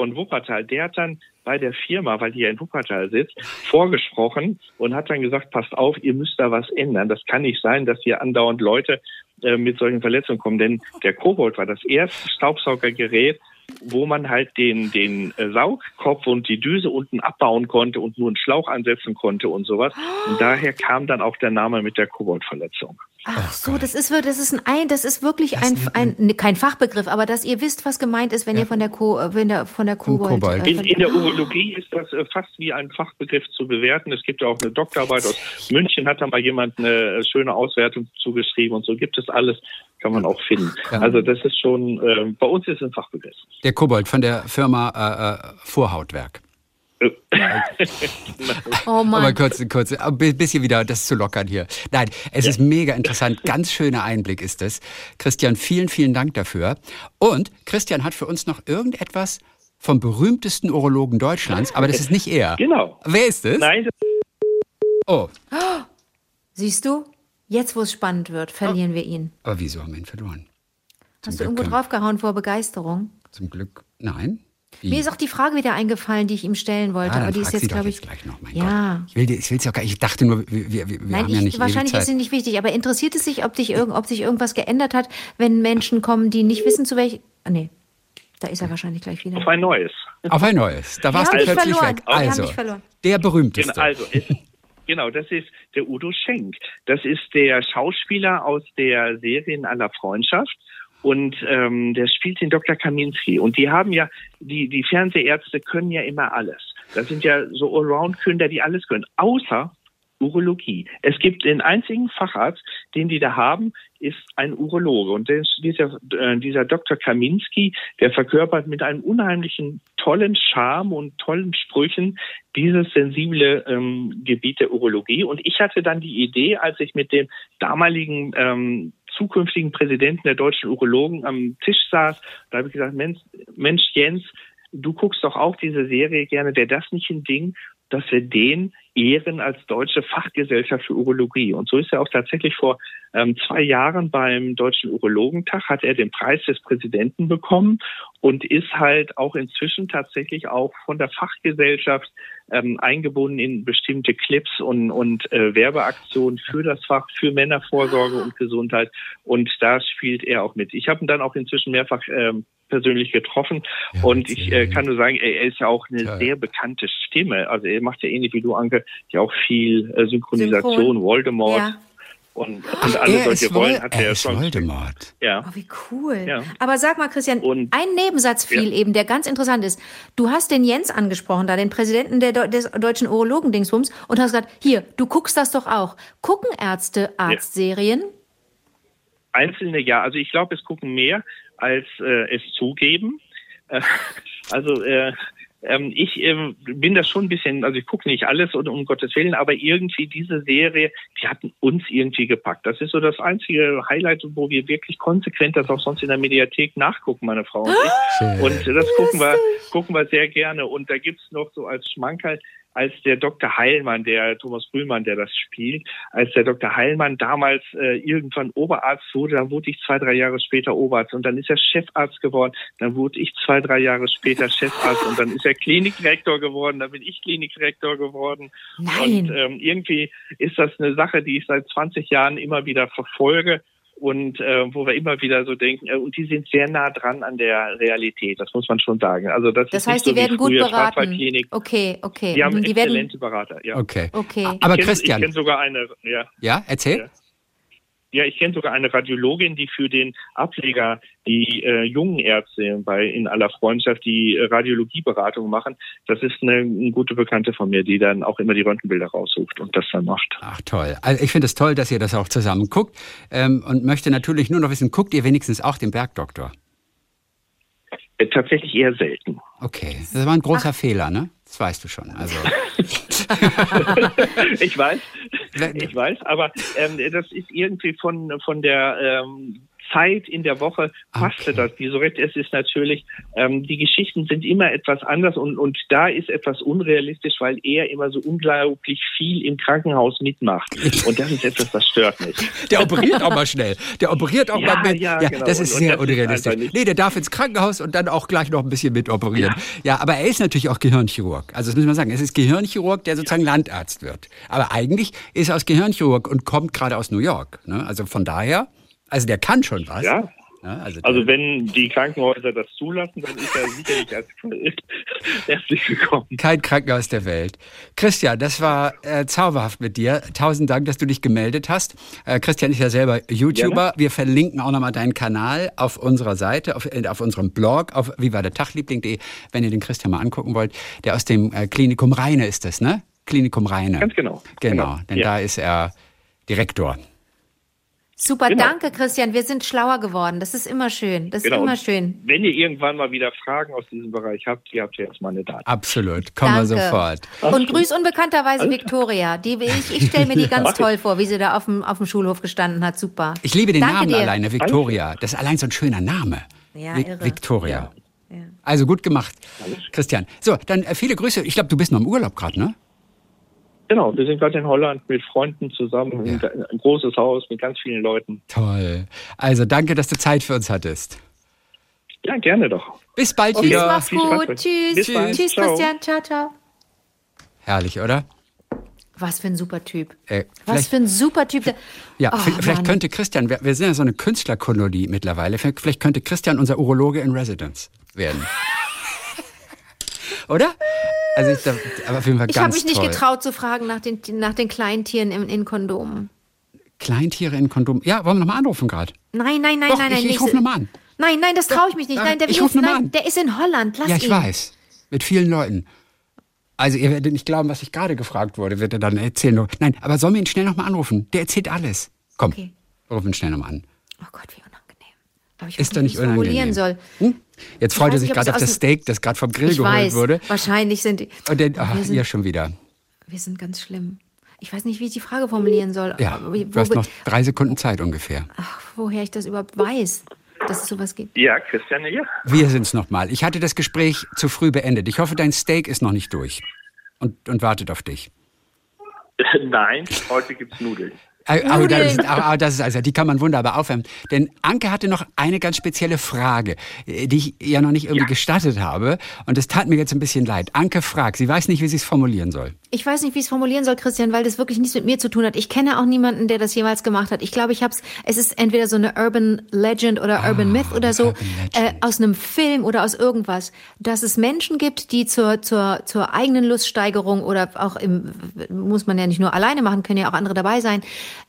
von Wuppertal, der hat dann bei der Firma, weil die ja in Wuppertal sitzt, vorgesprochen und hat dann gesagt, passt auf, ihr müsst da was ändern. Das kann nicht sein, dass hier andauernd Leute äh, mit solchen Verletzungen kommen. Denn der Kobold war das erste Staubsaugergerät, wo man halt den, den äh, Saugkopf und die Düse unten abbauen konnte und nur einen Schlauch ansetzen konnte und sowas. Und daher kam dann auch der Name mit der Koboldverletzung. Ach so, das ist, das ist ein, das ist wirklich ein, ein, ne, kein Fachbegriff, aber dass ihr wisst, was gemeint ist, wenn ihr von der Co, äh, wenn der, von der Kobold. Kobold. äh, In, in der Urologie ist das fast wie ein Fachbegriff zu bewerten. Es gibt ja auch eine Doktorarbeit aus München, hat da mal jemand eine schöne Auswertung zugeschrieben und so gibt es alles, kann man auch finden. Also das ist schon, äh, bei uns ist es ein Fachbegriff. Der Kobold von der Firma äh, äh, Vorhautwerk. oh Aber Mann. kurz, kurz, ein bisschen wieder das zu lockern hier. Nein, es ist mega interessant. Ganz schöner Einblick ist es. Christian, vielen, vielen Dank dafür. Und Christian hat für uns noch irgendetwas vom berühmtesten Urologen Deutschlands, aber das ist nicht er. Genau. Wer ist es? Nein, Oh, Siehst du? Jetzt, wo es spannend wird, verlieren wir ihn. aber wieso haben wir ihn verloren? Hast du Glück irgendwo können- draufgehauen vor Begeisterung? Zum Glück, nein. Wie? Mir ist auch die Frage wieder eingefallen, die ich ihm stellen wollte, Ah, dann aber die ist jetzt, glaube ich. gleich noch, mein ja. Gott. Ich will will's ja gar, ich dachte nur, wir, wir, wir Nein, haben ja ich, nicht wahrscheinlich ist sie Zeit. nicht wichtig, aber interessiert es sich, ob, dich irgend, ob sich irgendwas geändert hat, wenn Menschen kommen, die nicht wissen, zu welchem. Ah, nee, da ist er wahrscheinlich gleich wieder. auf ein neues. Auf ein neues. Da warst haben du plötzlich verloren. weg. Wir haben Also, der berühmteste. Genau, also es, genau, das ist der Udo Schenk. Das ist der Schauspieler aus der Serie In aller Freundschaft. Und ähm, der spielt den Dr. Kaminski. Und die haben ja, die, die Fernsehärzte können ja immer alles. Das sind ja so Allround-Künder, die alles können. Außer Urologie. Es gibt den einzigen Facharzt, den die da haben, ist ein Urologe. Und der, dieser, äh, dieser Dr. Kaminski, der verkörpert mit einem unheimlichen tollen Charme und tollen Sprüchen dieses sensible ähm, Gebiet der Urologie. Und ich hatte dann die Idee, als ich mit dem damaligen ähm, zukünftigen Präsidenten der deutschen Urologen am Tisch saß, da habe ich gesagt, Mensch, Mensch Jens, du guckst doch auch diese Serie gerne, wäre das nicht ein Ding, dass wir den ehren als deutsche Fachgesellschaft für Urologie. Und so ist er auch tatsächlich vor ähm, zwei Jahren beim Deutschen Urologentag hat er den Preis des Präsidenten bekommen und ist halt auch inzwischen tatsächlich auch von der Fachgesellschaft ähm, eingebunden in bestimmte Clips und, und äh, Werbeaktionen für das Fach, für Männervorsorge und Gesundheit. Und da spielt er auch mit. Ich habe ihn dann auch inzwischen mehrfach ähm, persönlich getroffen Ja, und ich äh, kann nur sagen, er, ist ja auch eine Toll. sehr bekannte Stimme. Also er macht ja ähnlich wie du, Anke, ja auch viel äh, Synchronisation, Synchron. Voldemort Ja. und, und alle er solche ist, Rollen hat er er ist schon. Voldemort. Ja. Oh, wie cool. Ja. Aber sag mal, Christian, Und- ein Nebensatz fiel Ja. eben, der ganz interessant ist. Du hast den Jens angesprochen, da den Präsidenten der, Deu- des deutschen Urologen-Dingsbums, und hast gesagt, hier, du guckst das doch auch. Gucken Ärzte Arztserien? Einzelne ja, also ich glaube, es gucken mehr, als äh, es zugeben. Äh, also äh, ähm, ich ähm, bin da schon ein bisschen, also ich gucke nicht alles und um Gottes Willen, aber irgendwie diese Serie, die hat uns irgendwie gepackt. Das ist so das einzige Highlight, wo wir wirklich konsequent das auch sonst in der Mediathek nachgucken, meine Frau und ich. Schön. Und das gucken wir, gucken wir sehr gerne. Und da gibt's noch so als Schmankerl, als der Dr. Heilmann, der Thomas Brühlmann, der das spielt, als der Dr. Heilmann damals äh, irgendwann Oberarzt wurde, dann wurde ich zwei, drei Jahre später Oberarzt und dann ist er Chefarzt geworden, dann wurde ich zwei, drei Jahre später Chefarzt und dann ist er Klinikdirektor geworden, dann bin ich Klinikdirektor geworden. Nein. Und ähm, irgendwie ist das eine Sache, die ich seit 20 Jahren immer wieder verfolge und äh, wo wir immer wieder so denken, äh, und die sind sehr nah dran an der Realität, das muss man schon sagen. Also das, Das heißt, so die wie werden gut beraten. Okay, okay. Die haben Mhm, die werden, exzellente Berater, ja. Okay. Okay. Aber ich kenn, Christian, Ich kenne sogar eine, ja, ja, erzähl. Ja. Ja, ich kenne sogar eine Radiologin, die für den Ableger die äh, jungen Ärzte bei in aller Freundschaft die äh, Radiologieberatung machen. Das ist eine, eine gute Bekannte von mir, die dann auch immer die Röntgenbilder raussucht und das dann macht. Ach toll. Also ich finde es toll, dass ihr das auch zusammen guckt ähm, und möchte natürlich nur noch wissen, guckt ihr wenigstens auch den Bergdoktor? Äh, tatsächlich eher selten. Okay, das war ein großer Fehler, ne? Das weißt du schon. Also ich weiß, ich weiß, aber ähm, das ist irgendwie von von der ähm, Zeit in der Woche passte Okay. das. Die Sorette, es ist natürlich, ähm, die Geschichten sind immer etwas anders und, und da ist etwas unrealistisch, weil er immer so unglaublich viel im Krankenhaus mitmacht. Und das ist etwas, das stört mich. Der operiert auch mal schnell. Der operiert auch Ja, mal mit. ja, genau. Das ist Und- und sehr das ist unrealistisch. nicht- nee, der darf ins Krankenhaus und dann auch gleich noch ein bisschen mit operieren. Ja. aber er ist natürlich auch Gehirnchirurg. Also das müssen wir sagen. Es ist Gehirnchirurg, der sozusagen Landarzt wird. Aber eigentlich ist er aus Gehirnchirurg und kommt gerade aus New York. Ne? Also von daher, also der kann schon was. Ja. Also, Also der, wenn die Krankenhäuser das zulassen, dann ist er sicherlich als herzlich willkommen. kein Krankenhaus der Welt. Christian, das war äh, zauberhaft mit dir. Tausend Dank, dass du dich gemeldet hast. Äh, Christian ist ja selber YouTuber. Wir verlinken auch nochmal deinen Kanal auf unserer Seite, auf, äh, auf unserem Blog, auf vivadertagliebling.de, wenn ihr den Christian mal angucken wollt. Der aus dem äh, Klinikum Rheine ist das, ne? Klinikum Rheine. Ganz genau. Genau, denn Ja. da ist er Direktor. Super, Genau. danke Christian. Wir sind schlauer geworden. Das ist immer schön. Das ist Genau. immer Und schön. Wenn ihr irgendwann mal wieder Fragen aus diesem Bereich habt, ihr habt ja jetzt meine Daten. Absolut, kommen wir sofort. Und grüß unbekannterweise Victoria. Die, ich ich stelle mir die ganz toll vor, wie sie da auf dem, auf dem Schulhof gestanden hat. Super. Ich liebe den Danke Namen dir. alleine, Victoria. Das ist allein so ein schöner Name. Ja, Vi- irre. Victoria. Ja. Also gut gemacht, Christian. So, dann äh, viele Grüße. Ich glaube, du bist noch im Urlaub gerade, ne? Genau, wir sind gerade in Holland mit Freunden zusammen, Ja. ein, großes Haus mit ganz vielen Leuten. Toll. Also danke, dass du Zeit für uns hattest. Ja, gerne doch. Bis bald Tschüss, wieder. mach's gut. Tschüss. Bis bald. Tschüss, Ciao. Christian. Ciao, ciao. Herrlich, oder? Was für ein super Typ. Äh, Was für ein super Typ. Ja, Oh, vielleicht Mann. könnte Christian, wir, wir sind ja so eine Künstlerkolonie mittlerweile, vielleicht könnte Christian unser Urologe in Residence werden. Oder? Also ich, aber auf jeden Fall Ich habe ganz mich nicht toll. getraut zu fragen nach den, nach den Kleintieren in, in Kondomen. Kleintiere in Kondom. Ja, wollen wir nochmal anrufen gerade? Nein, nein, nein, Doch, nein, ich- nein. ich nicht- ruf noch mal an. Nein, nein, das traue ich mich nicht. Nein, der, ich ruf mal nein, an. der ist in Holland. Lass Ja, ich ihn. weiß. Mit vielen Leuten. Also ihr werdet nicht glauben, was ich gerade gefragt wurde, wird er dann erzählen. Nein, aber sollen wir ihn schnell nochmal anrufen? Der erzählt alles. Komm, Okay. rufen ihn schnell nochmal an. Oh Gott, wie unangenehm. Aber ich Ist doch nicht wie ich es formulieren unangenehm. soll. Hm? Jetzt freut er sich gerade es auf das Steak, das gerade vom Grill Ich geholt weiß. wurde. Wahrscheinlich sind die. Und dann, ach, wir, sind, hier schon wieder. wir sind ganz schlimm. Ich weiß nicht, wie ich die Frage formulieren soll. Ja, wie- du hast wo- noch drei Sekunden Zeit ungefähr. Ach, woher ich das überhaupt weiß, dass es sowas gibt. Ja, Christian, ja. Wir sind's nochmal. Ich hatte das Gespräch zu früh beendet. Ich hoffe, dein Steak ist noch nicht durch und, und wartet auf dich. Nein, heute gibt's Nudeln. Aber das, ist, aber das ist also, die kann man wunderbar aufwärmen. Denn Anke hatte noch eine ganz spezielle Frage, äh, die ich ja noch nicht irgendwie Ja. gestattet habe. Und es tat mir jetzt ein bisschen leid. Anke fragt, sie weiß nicht, wie sie es formulieren soll. Ich weiß nicht, wie ich es formulieren soll, Christian, weil das wirklich nichts mit mir zu tun hat. Ich kenne auch niemanden, der das jemals gemacht hat. Ich glaube, ich habe es. Es ist entweder so eine Urban Legend oder Urban Myth oder so Ah, äh, aus einem Film oder aus irgendwas, dass es Menschen gibt, die zur zur zur eigenen Luststeigerung oder auch im muss man ja nicht nur alleine machen, können ja auch andere dabei sein.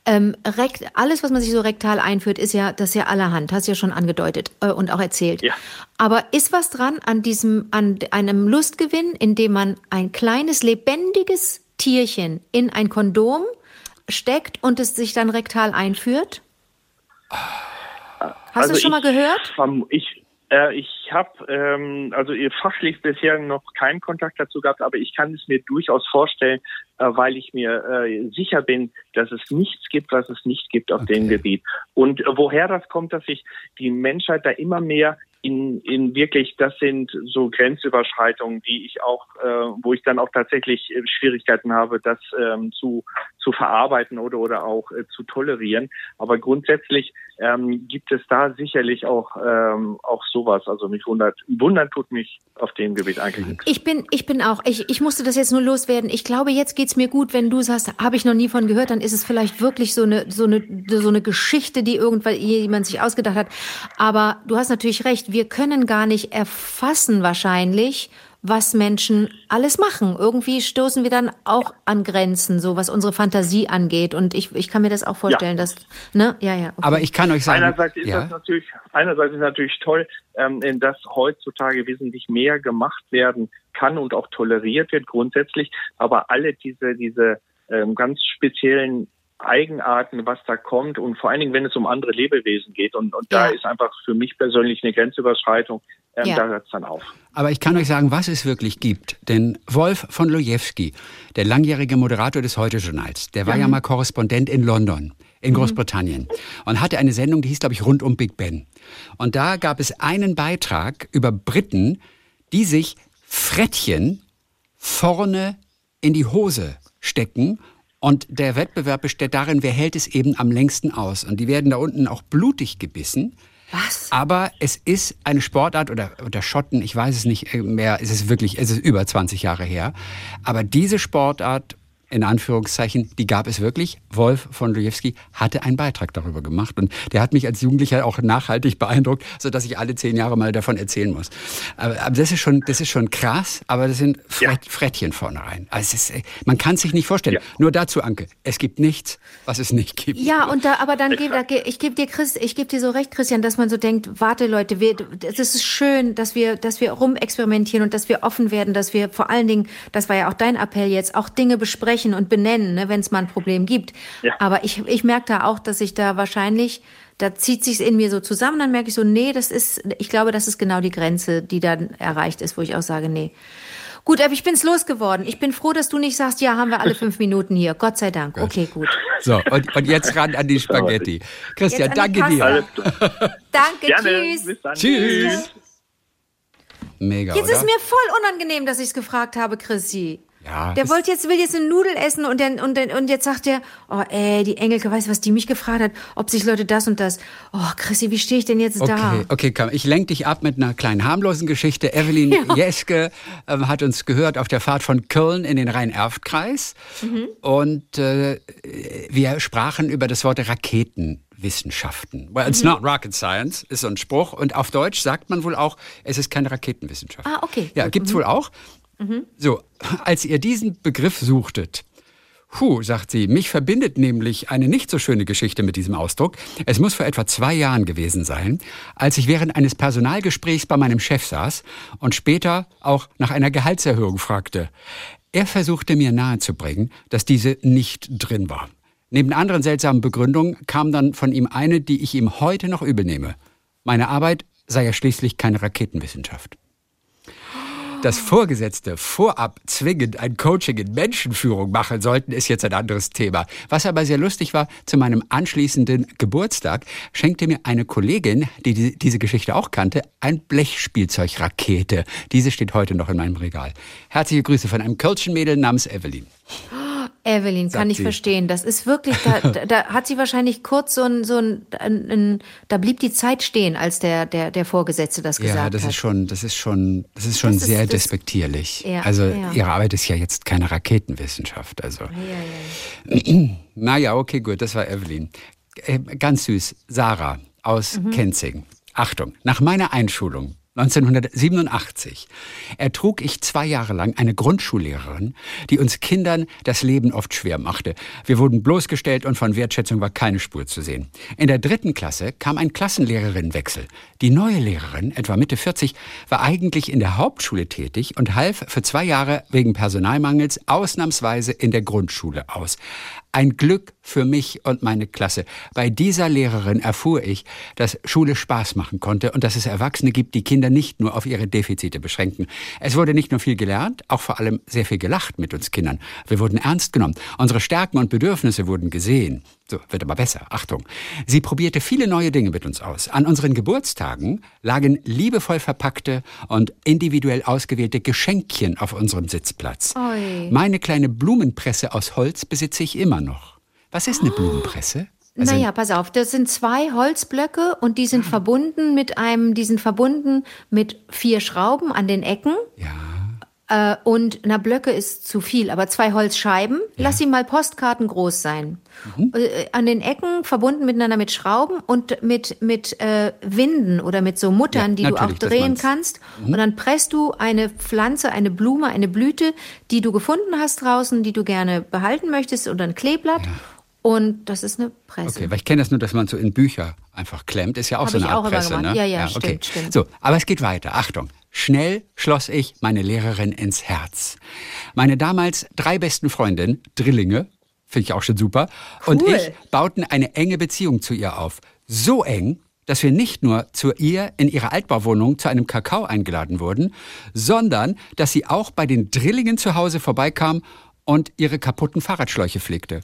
Ähm, rekt, alles, was man sich so rektal einführt, ist ja das ist ja allerhand. Hast du ja schon angedeutet äh, und auch erzählt. Ja. Aber ist was dran an diesem, an einem Lustgewinn, indem man ein kleines, lebendiges Tierchen in ein Kondom steckt und es sich dann rektal einführt? Hast du es schon mal Also gehört? Ich äh, ich habe ähm, also ihr fachlich bisher noch keinen Kontakt dazu gehabt, aber ich kann es mir durchaus vorstellen, äh, weil ich mir äh, sicher bin, dass es nichts gibt, was es nicht gibt auf dem Gebiet. Und äh, woher das kommt, dass sich die Menschheit da immer mehr in, in wirklich, das sind so Grenzüberschreitungen, die ich auch, äh, wo ich dann auch tatsächlich äh, Schwierigkeiten habe, das ähm, zu, zu verarbeiten oder, oder auch äh, zu tolerieren. Aber grundsätzlich ähm, gibt es da sicherlich auch, ähm, auch sowas. Also mich wundert, wundern tut mich auf dem Gebiet eigentlich nichts. Ich bin, ich bin auch, ich, ich musste das jetzt nur loswerden. Ich glaube, jetzt geht's mir gut, wenn du sagst, habe ich noch nie von gehört, dann ist es vielleicht wirklich so eine, so eine, so eine Geschichte, die irgendwann jemand sich ausgedacht hat. Aber du hast natürlich recht, wir können gar nicht erfassen wahrscheinlich, was Menschen alles machen. Irgendwie stoßen wir dann auch an Grenzen, so was unsere Fantasie angeht. Und ich, ich kann mir das auch vorstellen, dass, ne, ja, ja. Okay. Aber ich kann euch sagen, Einerseits ist ja, das natürlich, einerseits ist natürlich toll, ähm, dass heutzutage wesentlich mehr gemacht werden kann und auch toleriert wird grundsätzlich. Aber alle diese, diese ähm, ganz speziellen Eigenarten, was da kommt und vor allen Dingen, wenn es um andere Lebewesen geht. Und, und da Ja. ist einfach für mich persönlich eine Grenzüberschreitung. Ähm, Ja. Da hört es dann auf. Aber ich kann euch sagen, was es wirklich gibt. Denn Wolf von Lojewski, der langjährige Moderator des Heute-Journals, der war ja mal Korrespondent in London. in Großbritannien und hatte eine Sendung, die hieß, glaube ich, rund um Big Ben. Und da gab es einen Beitrag über Briten, die sich Frettchen vorne in die Hose stecken und der Wettbewerb besteht darin, wer hält es eben am längsten aus. Und die werden da unten auch blutig gebissen. Was? Aber es ist eine Sportart oder, oder Schotten, ich weiß es nicht mehr, es ist wirklich, es ist über 20 Jahre her. Aber diese Sportart in Anführungszeichen, die gab es wirklich. Wolf von Lujewski hatte einen Beitrag darüber gemacht und der hat mich als Jugendlicher auch nachhaltig beeindruckt, sodass ich alle zehn Jahre mal davon erzählen muss. Aber, aber das ist schon, das ist schon krass, aber das sind Frett, Frettchen vorne rein. Also ist, man kann es sich nicht vorstellen. Ja. Nur dazu, Anke, es gibt nichts, was es nicht gibt. Ja, und da, aber dann gebe ich gebe dir Chris, ich gebe dir so recht, Christian, dass man so denkt, warte Leute, wir, es ist schön, dass wir, dass wir rumexperimentieren und dass wir offen werden, dass wir vor allen Dingen, das war ja auch dein Appell jetzt, auch Dinge besprechen und benennen, ne, wenn es mal ein Problem gibt. Ja. Aber ich, ich merke da auch, dass ich da wahrscheinlich, da zieht sich's in mir so zusammen, dann merke ich so, nee, das ist, ich glaube, das ist genau die Grenze, die dann erreicht ist, wo ich auch sage, nee. Gut, aber ich bin's losgeworden. Ich bin froh, dass du nicht sagst, ja, haben wir alle fünf Minuten hier. Gott sei Dank. Okay, gut. So, und, und jetzt ran an die Spaghetti. Christian, danke dir. Danke, Gerne. tschüss. Bis dann. Tschüss. Mega, Jetzt oder? ist mir voll unangenehm, dass ich es gefragt habe, Chrissy. Ja, Der wollte jetzt, will jetzt eine Nudel essen und, dann, und, dann, und jetzt sagt er, oh ey, die Engelke, weißt du, was die mich gefragt hat, ob sich Leute das und das. Oh, Chrissy, wie stehe ich denn jetzt da? Okay, okay, komm. Ich lenke dich ab mit einer kleinen harmlosen Geschichte. Evelyn Jeske ähm, hat uns gehört auf der Fahrt von Köln in den Rhein-Erft-Kreis. Mhm. Und äh, wir sprachen über das Wort Raketenwissenschaften. Well, Mhm. it's not rocket science, ist so ein Spruch. Und auf Deutsch sagt man wohl auch, es ist keine Raketenwissenschaft. Ah, okay. Ja, gibt's wohl auch. So, als ihr diesen Begriff suchtet, Puh, sagt sie, mich verbindet nämlich eine nicht so schöne Geschichte mit diesem Ausdruck. Es muss vor etwa zwei Jahren gewesen sein, als ich während eines Personalgesprächs bei meinem Chef saß und später auch nach einer Gehaltserhöhung fragte. Er versuchte mir nahezubringen, dass diese nicht drin war. Neben anderen seltsamen Begründungen kam dann von ihm eine, die ich ihm heute noch übel nehme. Meine Arbeit sei ja schließlich keine Raketenwissenschaft. Dass Vorgesetzte vorab zwingend ein Coaching in Menschenführung machen sollten, ist jetzt ein anderes Thema. Was aber sehr lustig war, zu meinem anschließenden Geburtstag schenkte mir eine Kollegin, die die- diese Geschichte auch kannte, ein Blechspielzeugrakete. Diese steht heute noch in meinem Regal. Herzliche Grüße von einem Kölschen Mädel namens Evelyn. Evelyn, kann ich sie. verstehen. Das ist wirklich, da, da, da hat sie wahrscheinlich kurz so ein, so ein, ein, ein, da blieb die Zeit stehen, als der, der, der Vorgesetzte das gesagt Ja, das hat. ist schon, das ist schon, das ist schon Das ist- sehr das- despektierlich. Ja, also ja. ihre Arbeit ist ja jetzt keine Raketenwissenschaft. Also ja, ja. Naja, okay, gut, das war Evelyn. Äh, Ganz süß, Sarah aus Mhm. Kenzing. Achtung, nach meiner Einschulung 1987 ertrug ich zwei Jahre lang eine Grundschullehrerin, die uns Kindern das Leben oft schwer machte. Wir wurden bloßgestellt und von Wertschätzung war keine Spur zu sehen. In der dritten Klasse kam ein Klassenlehrerinnenwechsel. Die neue Lehrerin, etwa Mitte 40, war eigentlich in der Hauptschule tätig und half für zwei Jahre wegen Personalmangels ausnahmsweise in der Grundschule aus. Ein Glück für mich und meine Klasse. Bei dieser Lehrerin erfuhr ich, dass Schule Spaß machen konnte und dass es Erwachsene gibt, die Kinder nicht nur auf ihre Defizite beschränken. Es wurde nicht nur viel gelernt, auch vor allem sehr viel gelacht mit uns Kindern. Wir wurden ernst genommen. Unsere Stärken und Bedürfnisse wurden gesehen. So, wird aber besser. Achtung. Sie probierte viele neue Dinge mit uns aus. An unseren Geburtstagen lagen liebevoll verpackte und individuell ausgewählte Geschenkchen auf unserem Sitzplatz. Oi. Meine kleine Blumenpresse aus Holz besitze ich immer noch. Was ist eine Blumenpresse? Also- naja, pass auf, das sind zwei Holzblöcke und die Ah. sind verbunden mit einem, die sind verbunden mit vier Schrauben an den Ecken. Ja. Äh, und na, Blöcke ist zu viel, aber zwei Holzscheiben, lass sie mal Postkarten groß sein. Mhm. Äh, an den Ecken verbunden miteinander mit Schrauben und mit, mit äh, Winden oder mit so Muttern, Ja, die du auch drehen kannst. Und dann presst du eine Pflanze, eine Blume, eine Blüte, die du gefunden hast draußen, die du gerne behalten möchtest, oder ein Kleeblatt. Und das ist eine Presse. Okay, weil ich kenne das nur, dass man so in Bücher einfach klemmt. Ist ja auch Hab so eine ich Art Presse, ne? Ja, ja, okay. stimmt, stimmt. So, aber es geht weiter. Achtung. Schnell schloss ich meine Lehrerin ins Herz. Meine damals drei besten Freundinnen, Drillinge, finde ich auch schon super, und Cool. ich bauten eine enge Beziehung zu ihr auf. So eng, dass wir nicht nur zu ihr in ihre Altbauwohnung zu einem Kakao eingeladen wurden, sondern dass sie auch bei den Drillingen zu Hause vorbeikam und ihre kaputten Fahrradschläuche pflegte.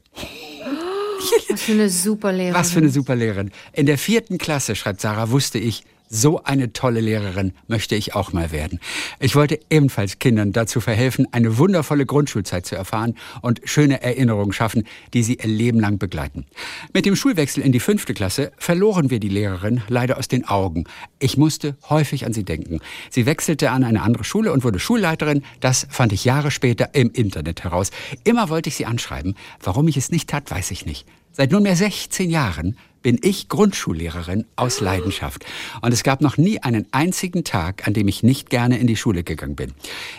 Was für eine super Lehrerin. Was für eine super Lehrerin. In der vierten Klasse, schreibt Sarah, wusste ich, so eine tolle Lehrerin möchte ich auch mal werden. Ich wollte ebenfalls Kindern dazu verhelfen, eine wundervolle Grundschulzeit zu erfahren und schöne Erinnerungen schaffen, die sie ihr Leben lang begleiten. Mit dem Schulwechsel in die fünfte Klasse verloren wir die Lehrerin leider aus den Augen. Ich musste häufig an sie denken. Sie wechselte an eine andere Schule und wurde Schulleiterin. Das fand ich Jahre später im Internet heraus. Immer wollte ich sie anschreiben. Warum ich es nicht tat, weiß ich nicht. Seit nunmehr 16 Jahren bin ich Grundschullehrerin aus Leidenschaft. Und es gab noch nie einen einzigen Tag, an dem ich nicht gerne in die Schule gegangen bin.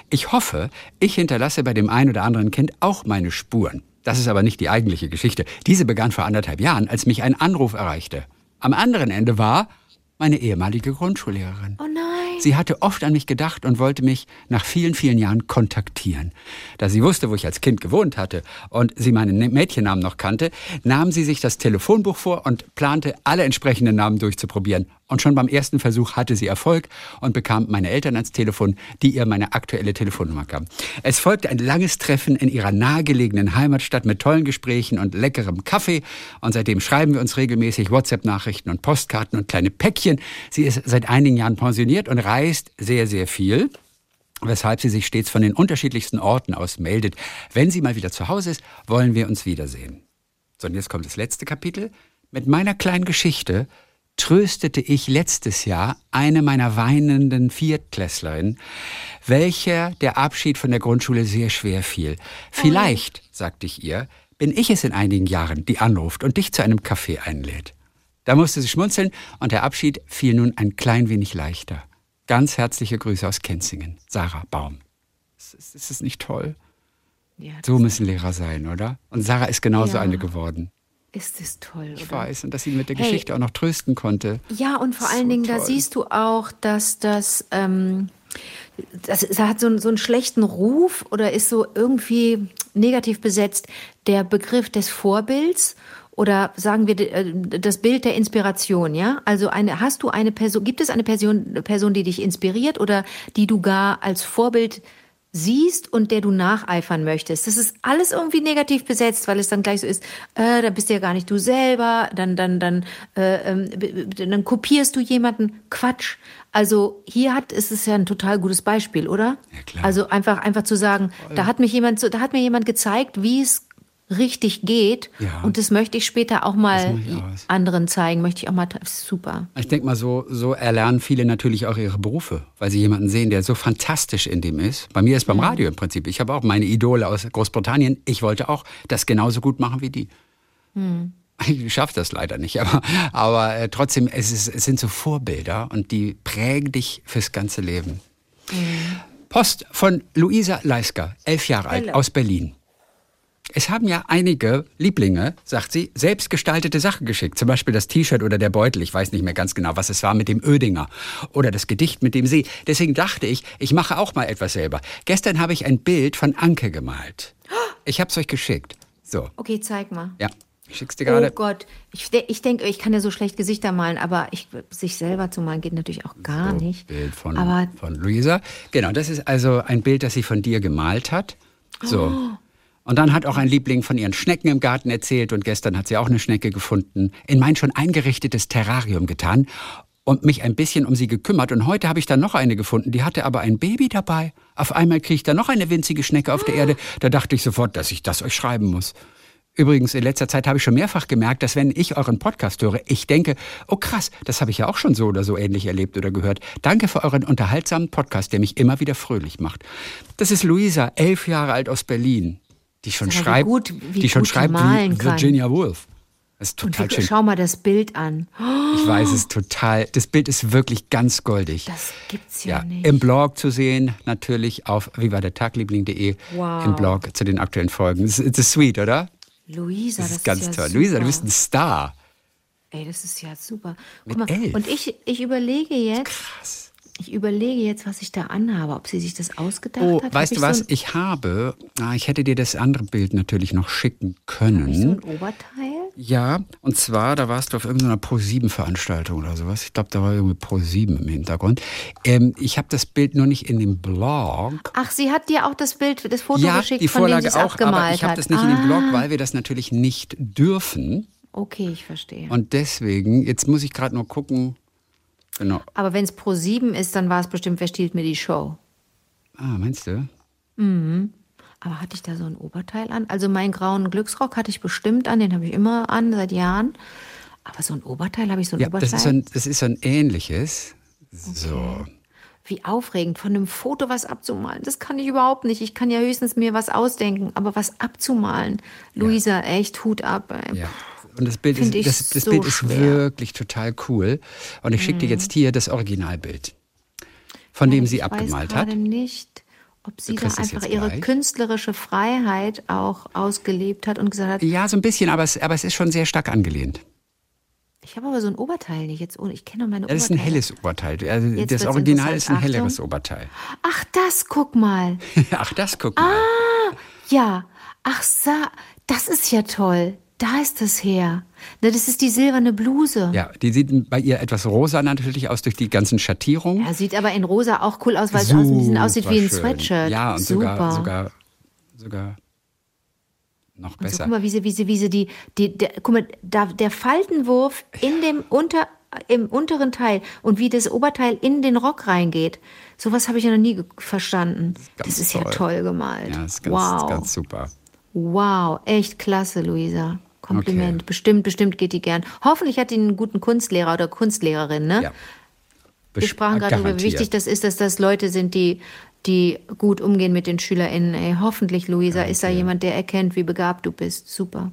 Ich hoffe, ich hinterlasse bei dem einen oder anderen Kind auch meine Spuren. Das ist aber nicht die eigentliche Geschichte. Diese begann vor anderthalb Jahren, als mich ein Anruf erreichte. Am anderen Ende war meine ehemalige Grundschullehrerin. Oh nein. Sie hatte oft an mich gedacht und wollte mich nach vielen, vielen Jahren kontaktieren. Da sie wusste, wo ich als Kind gewohnt hatte und sie meinen Mädchennamen noch kannte, nahm sie sich das Telefonbuch vor und plante, alle entsprechenden Namen durchzuprobieren. Und schon beim ersten Versuch hatte sie Erfolg und bekam meine Eltern ans Telefon, die ihr meine aktuelle Telefonnummer gaben. Es folgte ein langes Treffen in ihrer nahegelegenen Heimatstadt mit tollen Gesprächen und leckerem Kaffee. Und seitdem schreiben wir uns regelmäßig WhatsApp-Nachrichten und Postkarten und kleine Päckchen. Sie ist seit einigen Jahren pensioniert und reist sehr, sehr viel weshalb sie sich stets von den unterschiedlichsten Orten aus meldet. Wenn sie mal wieder zu Hause ist, wollen wir uns wiedersehen. So, und jetzt kommt das letzte Kapitel. Mit meiner kleinen Geschichte tröstete ich letztes Jahr eine meiner weinenden Viertklässlerinnen, welcher der Abschied von der Grundschule sehr schwer fiel. Vielleicht, sagte ich ihr, bin ich es in einigen Jahren, die anruft und dich zu einem Kaffee einlädt. Da musste sie schmunzeln und der Abschied fiel nun ein klein wenig leichter. Ganz herzliche Grüße aus Kenzingen, Sarah Baum. Ist, es nicht toll? Ja, So müssen Lehrer sein, oder? Und Sarah ist genauso Ja. eine geworden. Ist es toll, Ich oder? weiß. Und dass sie mit der Hey. Geschichte auch noch trösten konnte. Ja, und vor So allen Dingen, da toll. siehst du auch, dass das, ähm, das, das hat so, einen- so einen schlechten Ruf oder ist so irgendwie negativ besetzt, der Begriff des Vorbilds oder sagen wir äh, das Bild der Inspiration, ja? Also eine, hast du eine Person, gibt es eine Person, Person, die dich inspiriert oder die du gar als Vorbild siehst und der du nacheifern möchtest. Das ist alles irgendwie negativ besetzt, weil es dann gleich so ist, äh, da bist du ja gar nicht du selber, dann, dann, dann, äh, b- dann kopierst du jemanden. Quatsch. Also hier hat, ist es ja ein total gutes Beispiel, oder? Ja, klar. Also einfach, einfach zu sagen, da hat mich jemand, da hat mir jemand gezeigt, wie es richtig geht. Ja. Und das möchte ich später auch mal anderen zeigen. Möchte ich auch mal, super. Ich denke mal, so, so erlernen viele natürlich auch ihre Berufe, weil sie jemanden sehen, der so fantastisch in dem ist. Bei mir ist beim Radio im Prinzip. Ich habe auch meine Idole aus Großbritannien. Ich wollte auch das genauso gut machen wie die. Ich schaffe das leider nicht, aber, aber äh, trotzdem, es, ist, es sind so Vorbilder und die prägen dich fürs ganze Leben. Post von Luisa Leisker, elf Jahre alt, Hello. aus Berlin. Es haben ja einige Lieblinge, sagt sie, selbstgestaltete Sachen geschickt. Zum Beispiel das T-Shirt oder der Beutel. Ich weiß nicht mehr ganz genau, was es war mit dem Ödinger. Oder das Gedicht mit dem See. Deswegen dachte ich, ich mache auch mal etwas selber. Gestern habe ich ein Bild von Anke gemalt. Ich habe es euch geschickt. So, Okay, zeig mal. ja. Ich schick's dir Oh gerade. Gott, ich, ich denke, ich kann ja so schlecht Gesichter malen, aber ich, sich selber zu malen geht natürlich auch gar nicht. Bild von, aber von Luisa. Genau, das ist also ein Bild, das sie von dir gemalt hat. So. Oh. Und dann hat auch ein Liebling von ihren Schnecken im Garten erzählt und gestern hat sie auch eine Schnecke gefunden, in mein schon eingerichtetes Terrarium getan und mich ein bisschen um sie gekümmert. Und heute habe ich dann noch eine gefunden, die hatte aber ein Baby dabei. Auf einmal kriege ich da noch eine winzige Schnecke auf der Erde. Da dachte ich sofort, dass ich das euch schreiben muss. Übrigens, in letzter Zeit habe ich schon mehrfach gemerkt, dass wenn ich euren Podcast höre, ich denke, oh krass, das habe ich ja auch schon so oder so ähnlich erlebt oder gehört. Danke für euren unterhaltsamen Podcast, der mich immer wieder fröhlich macht. Das ist Luisa, elf Jahre alt aus Berlin, die schon Sag mal, wie schreibt, gut- wie die schon schreibt wie kann. Virginia Woolf. Das ist total wie, schön. schau mal das Bild an. Ich weiß, es ist total, das Bild ist wirklich ganz goldig. Das gibt's ja, Ja, nicht. im Blog zu sehen, natürlich auf vivadertagliebling.de, Wow. im Blog zu den aktuellen Folgen. Es ist, ist sweet, oder? Luisa, Das das ist ganz ja toll. Super. Luisa, du bist ein Star. Ey, das ist ja super. Mit Guck mal, elf. und ich, ich überlege jetzt, Krass. Ich überlege jetzt, was ich da anhabe, ob sie sich das ausgedacht Oh, hat. weißt Hab du was? So ich habe, ah, ich hätte dir das andere Bild natürlich noch schicken hab können. ich so ein Oberteil? Ja, und zwar, da warst du auf irgendeiner Pro-7-Veranstaltung oder sowas. Ich glaube, da war irgendwie Pro-7 im Hintergrund. Ähm, ich habe das Bild nur nicht in dem Blog. Ach, sie hat dir auch das Bild, das Foto ja, geschickt, die von dem Vorlage sie es auch, abgemalt aber ich habe das nicht ah, in dem Blog, weil wir das natürlich nicht dürfen. Okay, ich verstehe. Und deswegen, jetzt muss ich gerade nur gucken. Genau. aber wenn es pro 7 ist, dann war es bestimmt, wer stiehlt mir die Show? Ah, meinst du? Aber hatte ich da so ein Oberteil an? Also meinen grauen Glücksrock hatte ich bestimmt an, den habe ich immer an, seit Jahren. Aber so ein Oberteil, habe ich so ein Ja, Oberteil? das ist so ein, das ist so ein ähnliches. So. Wie aufregend, von einem Foto was abzumalen. Das kann ich überhaupt nicht. Ich kann ja höchstens mir was ausdenken, aber was abzumalen. Luisa, echt Hut ab. Ey. Ja. Und das Bild, ist, Find ich das, das so Bild ist. Mhm. wirklich total cool. Und ich schicke dir jetzt hier das Originalbild, von dem sie ich abgemalt weiß hat. gerade nicht, ob sie da einfach ihre gleich. künstlerische Freiheit auch ausgelebt hat und gesagt hat, Ja, so ein bisschen, aber es, aber es ist schon sehr stark angelehnt. ich habe aber so ein Oberteil nicht jetzt ohne, ich kenne meine Das ist ein helles Oberteil. Also das Original ist ein Achtung. helleres Oberteil. Ach, das, guck mal. Ach, das guck mal. Ja, ach das ist ja toll. Da ist das her. Das ist die silberne Bluse. Ja, die sieht bei ihr etwas rosa natürlich aus durch die ganzen Schattierungen. Er sieht aber in rosa auch cool aus, weil es aus, aussieht wie ein Superschön. Sweatshirt. Ja, und Super. sogar, sogar, sogar noch Und so, besser. guck mal, wie sie, wie sie, wie sie die, die der, guck mal, da, der Faltenwurf in dem unter, im unteren Teil und wie das Oberteil in den Rock reingeht. Sowas habe ich ja noch nie verstanden. Das ganz ist ja toll. gemalt. ja, ist ganz, wow. ganz super. Wow, echt klasse, Luisa. Kompliment. Okay. Bestimmt, bestimmt geht die gern. Hoffentlich hat die einen guten Kunstlehrer oder Kunstlehrerin, ne? Ja. Wir sprachen gerade darüber, wie wichtig das ist, dass das Leute sind, die, die gut umgehen mit den SchülerInnen. Ey, hoffentlich, Luisa, ist da jemand, der erkennt, wie begabt du bist. Super.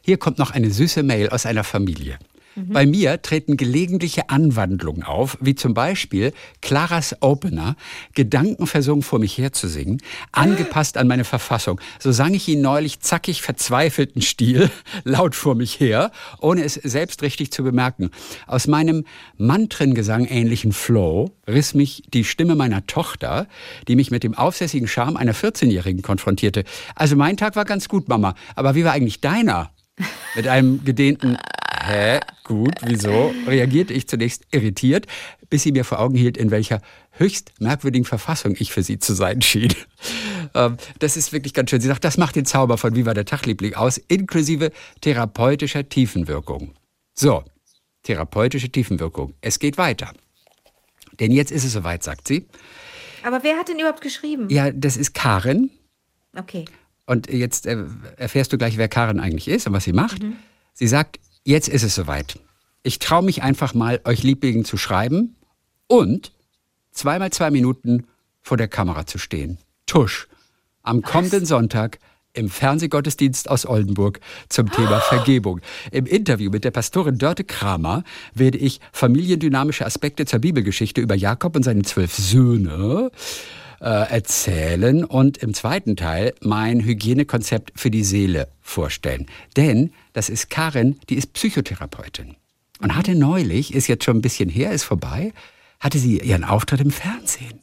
Hier kommt noch eine süße Mail aus einer Familie. Bei mir treten gelegentliche Anwandlungen auf, wie zum Beispiel Claras Opener, Gedankenversungen vor mich herzusingen, angepasst an meine Verfassung. So sang ich ihn neulich zackig verzweifelten Stil, laut vor mich her, ohne es selbst richtig zu bemerken. Aus meinem Mantrengesang ähnlichen Flow riss mich die Stimme meiner Tochter, die mich mit dem aufsässigen Charme einer 14-Jährigen konfrontierte. Also mein Tag war ganz gut, Mama, aber wie war eigentlich deiner? Mit einem gedehnten Hä? Gut, wieso? reagierte ich zunächst irritiert, bis sie mir vor Augen hielt, in welcher höchst merkwürdigen Verfassung ich für sie zu sein schien. Ähm, Das ist wirklich ganz schön. Sie sagt, das macht den Zauber von Viva der Tagliebling aus, inklusive therapeutischer Tiefenwirkung. So, therapeutische Tiefenwirkung. Es geht weiter. Denn jetzt ist es soweit, sagt sie. Aber wer hat denn überhaupt geschrieben? Ja, das ist Karen. Okay. Und jetzt äh, erfährst du gleich, wer Karen eigentlich ist und was sie macht. Sie sagt, jetzt ist es soweit. Ich traue mich einfach mal, euch Lieblingen zu schreiben und zweimal zwei Minuten vor der Kamera zu stehen. Tusch. Am kommenden Sonntag im Fernsehgottesdienst aus Oldenburg zum Thema Vergebung. Im Interview mit der Pastorin Dörte Kramer werde ich familiendynamische Aspekte zur Bibelgeschichte über Jakob und seine zwölf Söhne äh, erzählen und im zweiten Teil mein Hygienekonzept für die Seele vorstellen. Denn das ist Karin, die ist Psychotherapeutin. Und hatte neulich, ist jetzt schon ein bisschen her, ist vorbei, hatte sie ihren Auftritt im Fernsehen.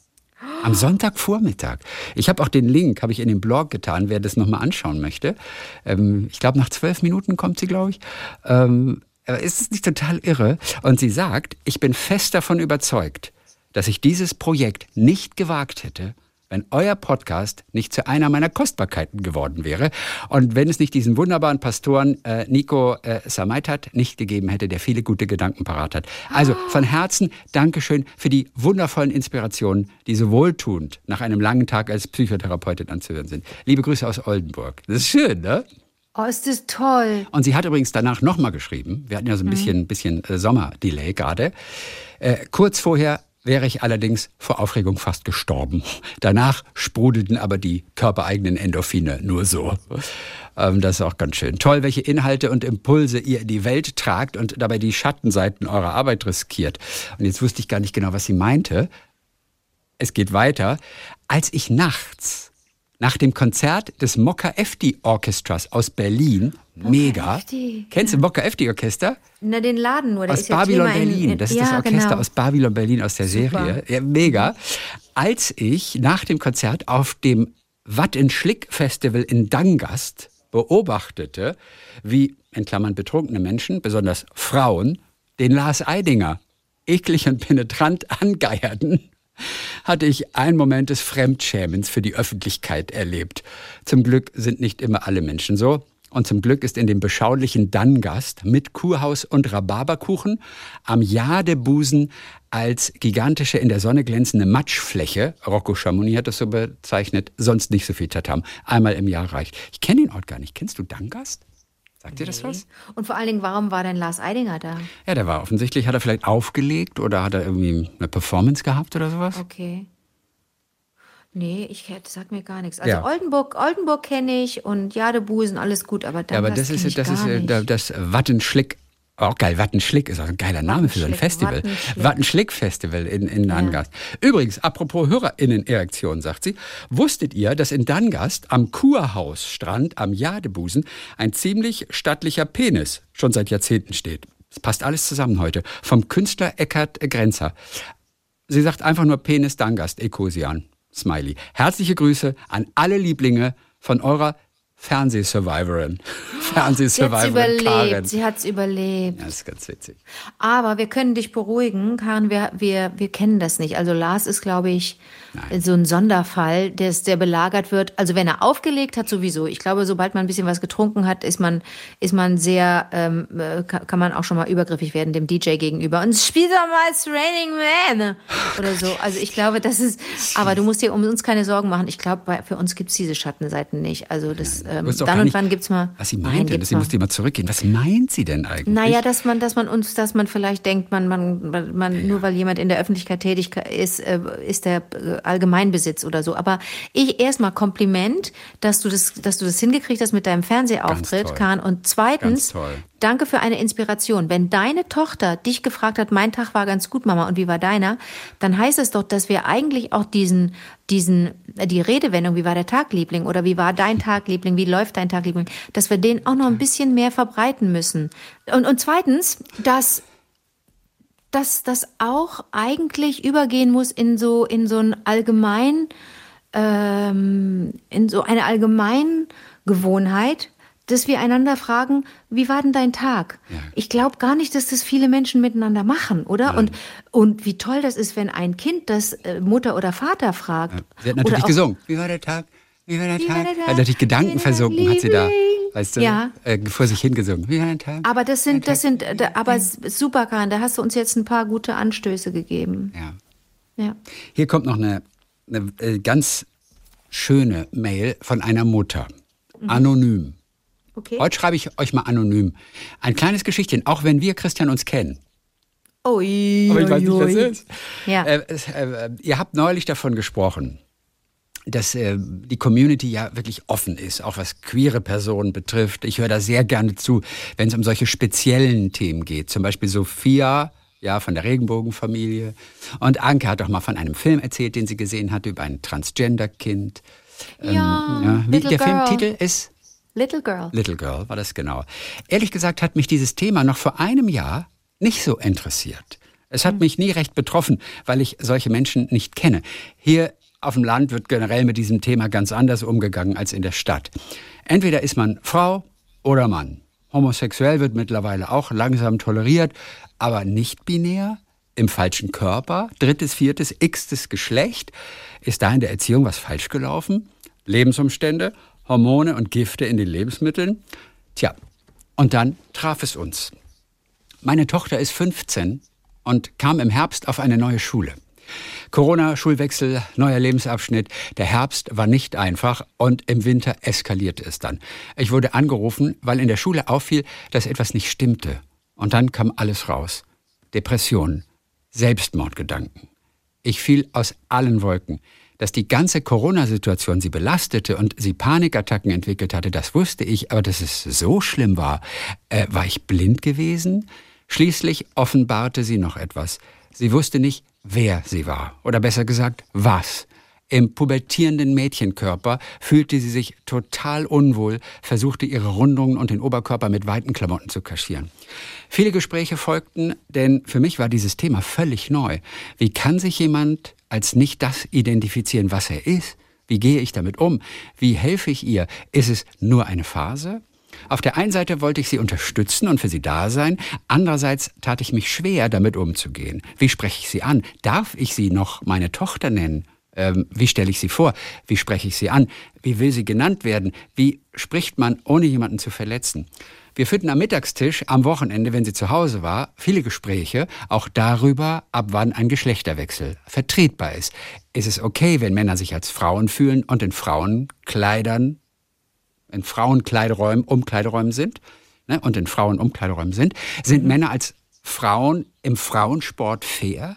Am Sonntagvormittag. Ich habe auch den Link, habe ich in den Blog getan, wer das nochmal anschauen möchte. Ähm, ich glaube, nach zwölf Minuten kommt sie, glaube ich. Ähm, ist es nicht total irre? Und sie sagt, ich bin fest davon überzeugt, dass ich dieses Projekt nicht gewagt hätte, wenn euer Podcast nicht zu einer meiner Kostbarkeiten geworden wäre und wenn es nicht diesen wunderbaren Pastoren äh, Nico äh, Samaitat nicht gegeben hätte, der viele gute Gedanken parat hat. Also von Herzen Dankeschön für die wundervollen Inspirationen, die so wohltuend nach einem langen Tag als Psychotherapeutin anzuhören sind. Liebe Grüße aus Oldenburg. Das ist schön, ne? Oh, ist das toll. Und sie hat übrigens danach nochmal geschrieben. Wir hatten ja so ein bisschen, bisschen äh, Sommerdelay gerade. Äh, kurz vorher wäre ich allerdings vor Aufregung fast gestorben. Danach sprudelten aber die körpereigenen Endorphine nur so. Ähm, das ist auch ganz schön. Toll, welche Inhalte und Impulse ihr in die Welt tragt und dabei die Schattenseiten eurer Arbeit riskiert. Und jetzt wusste ich gar nicht genau, was sie meinte. Es geht weiter. Als ich nachts nach dem Konzert des Mokka Efti Orchestras aus Berlin, mega. Efti, Kennst du Mokka Efti Orchester? Na, den Laden nur. Der Aus Babylon Berlin. in- das ist ja, das Orchester genau. aus Babylon Berlin aus der Super. Serie. Ja, mega. Als ich nach dem Konzert auf dem Watt in Schlick Festival in Dangast beobachtete, wie in Klammern betrunkene Menschen, besonders Frauen, den Lars Eidinger eklig und penetrant angeierten, hatte ich einen Moment des Fremdschämens für die Öffentlichkeit erlebt. Zum Glück sind nicht immer alle Menschen so. Und zum Glück ist in dem beschaulichen Dangast mit Kurhaus und Rhabarberkuchen am Jadebusen als gigantische in der Sonne glänzende Matschfläche, Rocco Chamonix hat das so bezeichnet, sonst nicht so viel Tatam. Einmal im Jahr reicht. Ich kenne den Ort gar nicht. Kennst du Dangast? Sagt dir das was? Und vor allen Dingen, warum war denn Lars Eidinger da? Ja, der war offensichtlich, hat er vielleicht aufgelegt oder hat er irgendwie eine Performance gehabt oder sowas? Okay. Nee, ich das sagt mir gar nichts. Also Ja. Oldenburg, Oldenburg kenne ich und Jadebusen, alles gut, aber dann Ja, aber das ist, das ist äh, nicht. da- das Wattenschlick. Auch geil, Wattenschlick ist auch ein geiler Name für so ein Wattenschlick, Festival. Wattenschlick. Wattenschlick-Festival in, in Dangast. Übrigens, apropos HörerInnen-Erektion, sagt sie, wusstet ihr, dass in Dangast am Kurhausstrand am Jadebusen ein ziemlich stattlicher Penis schon seit Jahrzehnten steht? Es passt alles zusammen heute. Vom Künstler Eckhard Grenzer. Sie sagt einfach nur Penis Dangast, Ecosian. Smiley. Herzliche Grüße an alle Lieblinge von eurer Fernsehsurvivorin. Sie Fernsehsurvivorin Karen. überlebt, sie hat's überlebt. Ja, das ist ganz witzig. Aber wir können dich beruhigen, Karin, wir, wir, wir kennen das nicht. Also Lars ist, glaube ich, so ein Sonderfall, der, der belagert wird. Also wenn er aufgelegt hat, sowieso. Ich glaube, sobald man ein bisschen was getrunken hat, ist man, ist man sehr, ähm, äh, kann, man auch schon mal übergriffig werden dem DJ gegenüber. Und spiel doch mal It's Raining Man oder so. Also ich glaube, das ist, aber du musst dir um uns keine Sorgen machen. Ich glaube, für uns gibt's diese Schattenseiten nicht. Also das, ähm, dann und nicht, wann gibt's mal. Was sie Nein, meinte, gibt's sie mal. musste mal zurückgehen. Was meint sie denn eigentlich? Naja, dass man, dass man uns, dass man vielleicht denkt, man, man, man, man nur weil jemand in der Öffentlichkeit tätig ist, äh, ist der äh, Allgemeinbesitz oder so. Aber ich erstmal Kompliment, dass du das, dass du das hingekriegt hast mit deinem Fernsehauftritt. Kahn. Und zweitens, danke für eine Inspiration. Wenn deine Tochter dich gefragt hat, mein Tag war ganz gut, Mama, und wie war deiner, dann heißt es doch, dass wir eigentlich auch diesen, diesen, äh, die Redewendung, wie war der Tag, Liebling, oder wie war dein Tag, Liebling, wie läuft dein Tag, Liebling, dass wir den auch noch ein bisschen mehr verbreiten müssen. Und, und zweitens, dass dass das auch eigentlich übergehen muss in so in so ein allgemein ähm, in so eine Allgemeingewohnheit, dass wir einander fragen, wie war denn dein Tag? Ich glaube gar nicht, dass das viele Menschen miteinander machen, oder? Und und wie toll das ist, wenn ein Kind das äh, Mutter oder Vater fragt. Sie hat natürlich gesungen. Wie war der Tag? Wie war der Wie war Tag? der Tag? Hat natürlich Gedanken versunken, hat sie da, weißt du, Ja. äh, vor sich hingesungen. Wie war der Tag? Aber das sind das sind äh, da- aber super, Karin, da hast du uns jetzt ein paar gute Anstöße gegeben. Ja. Ja. Hier kommt noch eine, eine äh, ganz schöne Mail von einer Mutter. Anonym. Okay. Heute schreibe ich euch mal anonym. Ein kleines Geschichtchen, auch wenn wir Christian uns kennen. Ui, Aber ich weiß nicht, was es ist. Ja. Äh, es, äh, ihr habt neulich davon gesprochen, dass äh, die Community ja wirklich offen ist, auch was queere Personen betrifft. Ich höre da sehr gerne zu, wenn es um solche speziellen Themen geht. Zum Beispiel Sophia, ja, von der Regenbogenfamilie. Und Anke hat auch mal von einem Film erzählt, den sie gesehen hatte, über ein Transgender-Kind. Ja, Ja, wie, der Girl. Filmtitel ist Little Girl. Little Girl war das genau. Ehrlich gesagt hat mich dieses Thema noch vor einem Jahr nicht so interessiert. Es hat mich nie recht betroffen, weil ich solche Menschen nicht kenne. Hier auf dem Land wird generell mit diesem Thema ganz anders umgegangen als in der Stadt. Entweder ist man Frau oder Mann. Homosexuell wird mittlerweile auch langsam toleriert, aber nicht binär, im falschen Körper, drittes, viertes, x-tes Geschlecht. Ist da in der Erziehung was falsch gelaufen? Lebensumstände, Hormone und Gifte in den Lebensmitteln? Tja, und dann traf es uns. Meine Tochter ist 15 und kam im Herbst auf eine neue Schule. Corona, Schulwechsel, neuer Lebensabschnitt. Der Herbst war nicht einfach und im Winter eskalierte es dann. Ich wurde angerufen, weil in der Schule auffiel, dass etwas nicht stimmte. Und dann kam alles raus. Depressionen, Selbstmordgedanken. Ich fiel aus allen Wolken. Dass die ganze Corona-Situation sie belastete und sie Panikattacken entwickelt hatte, das wusste ich, aber dass es so schlimm war, äh, war ich blind gewesen? Schließlich offenbarte sie noch etwas. Sie wusste nicht, wer sie war, oder besser gesagt, was. Im pubertierenden Mädchenkörper fühlte sie sich total unwohl, versuchte ihre Rundungen und den Oberkörper mit weiten Klamotten zu kaschieren. Viele Gespräche folgten, denn für mich war dieses Thema völlig neu. Wie kann sich jemand als nicht das identifizieren, was er ist? Wie gehe ich damit um? Wie helfe ich ihr? Ist es nur eine Phase? Auf der einen Seite wollte ich sie unterstützen und für sie da sein, andererseits tat ich mich schwer, damit umzugehen. Wie spreche ich sie an? Darf ich sie noch meine Tochter nennen? Ähm, wie stelle ich sie vor? Wie spreche ich sie an? Wie will sie genannt werden? Wie spricht man, ohne jemanden zu verletzen? Wir führten am Mittagstisch am Wochenende, wenn sie zu Hause war, viele Gespräche, auch darüber, ab wann ein Geschlechterwechsel vertretbar ist. Ist es okay, wenn Männer sich als Frauen fühlen und in Frauenkleidern, in Frauenkleideräumen, Umkleideräumen sind, ne, und in Frauenumkleideräumen sind? Sind mhm. Männer als Frauen im Frauensport fair?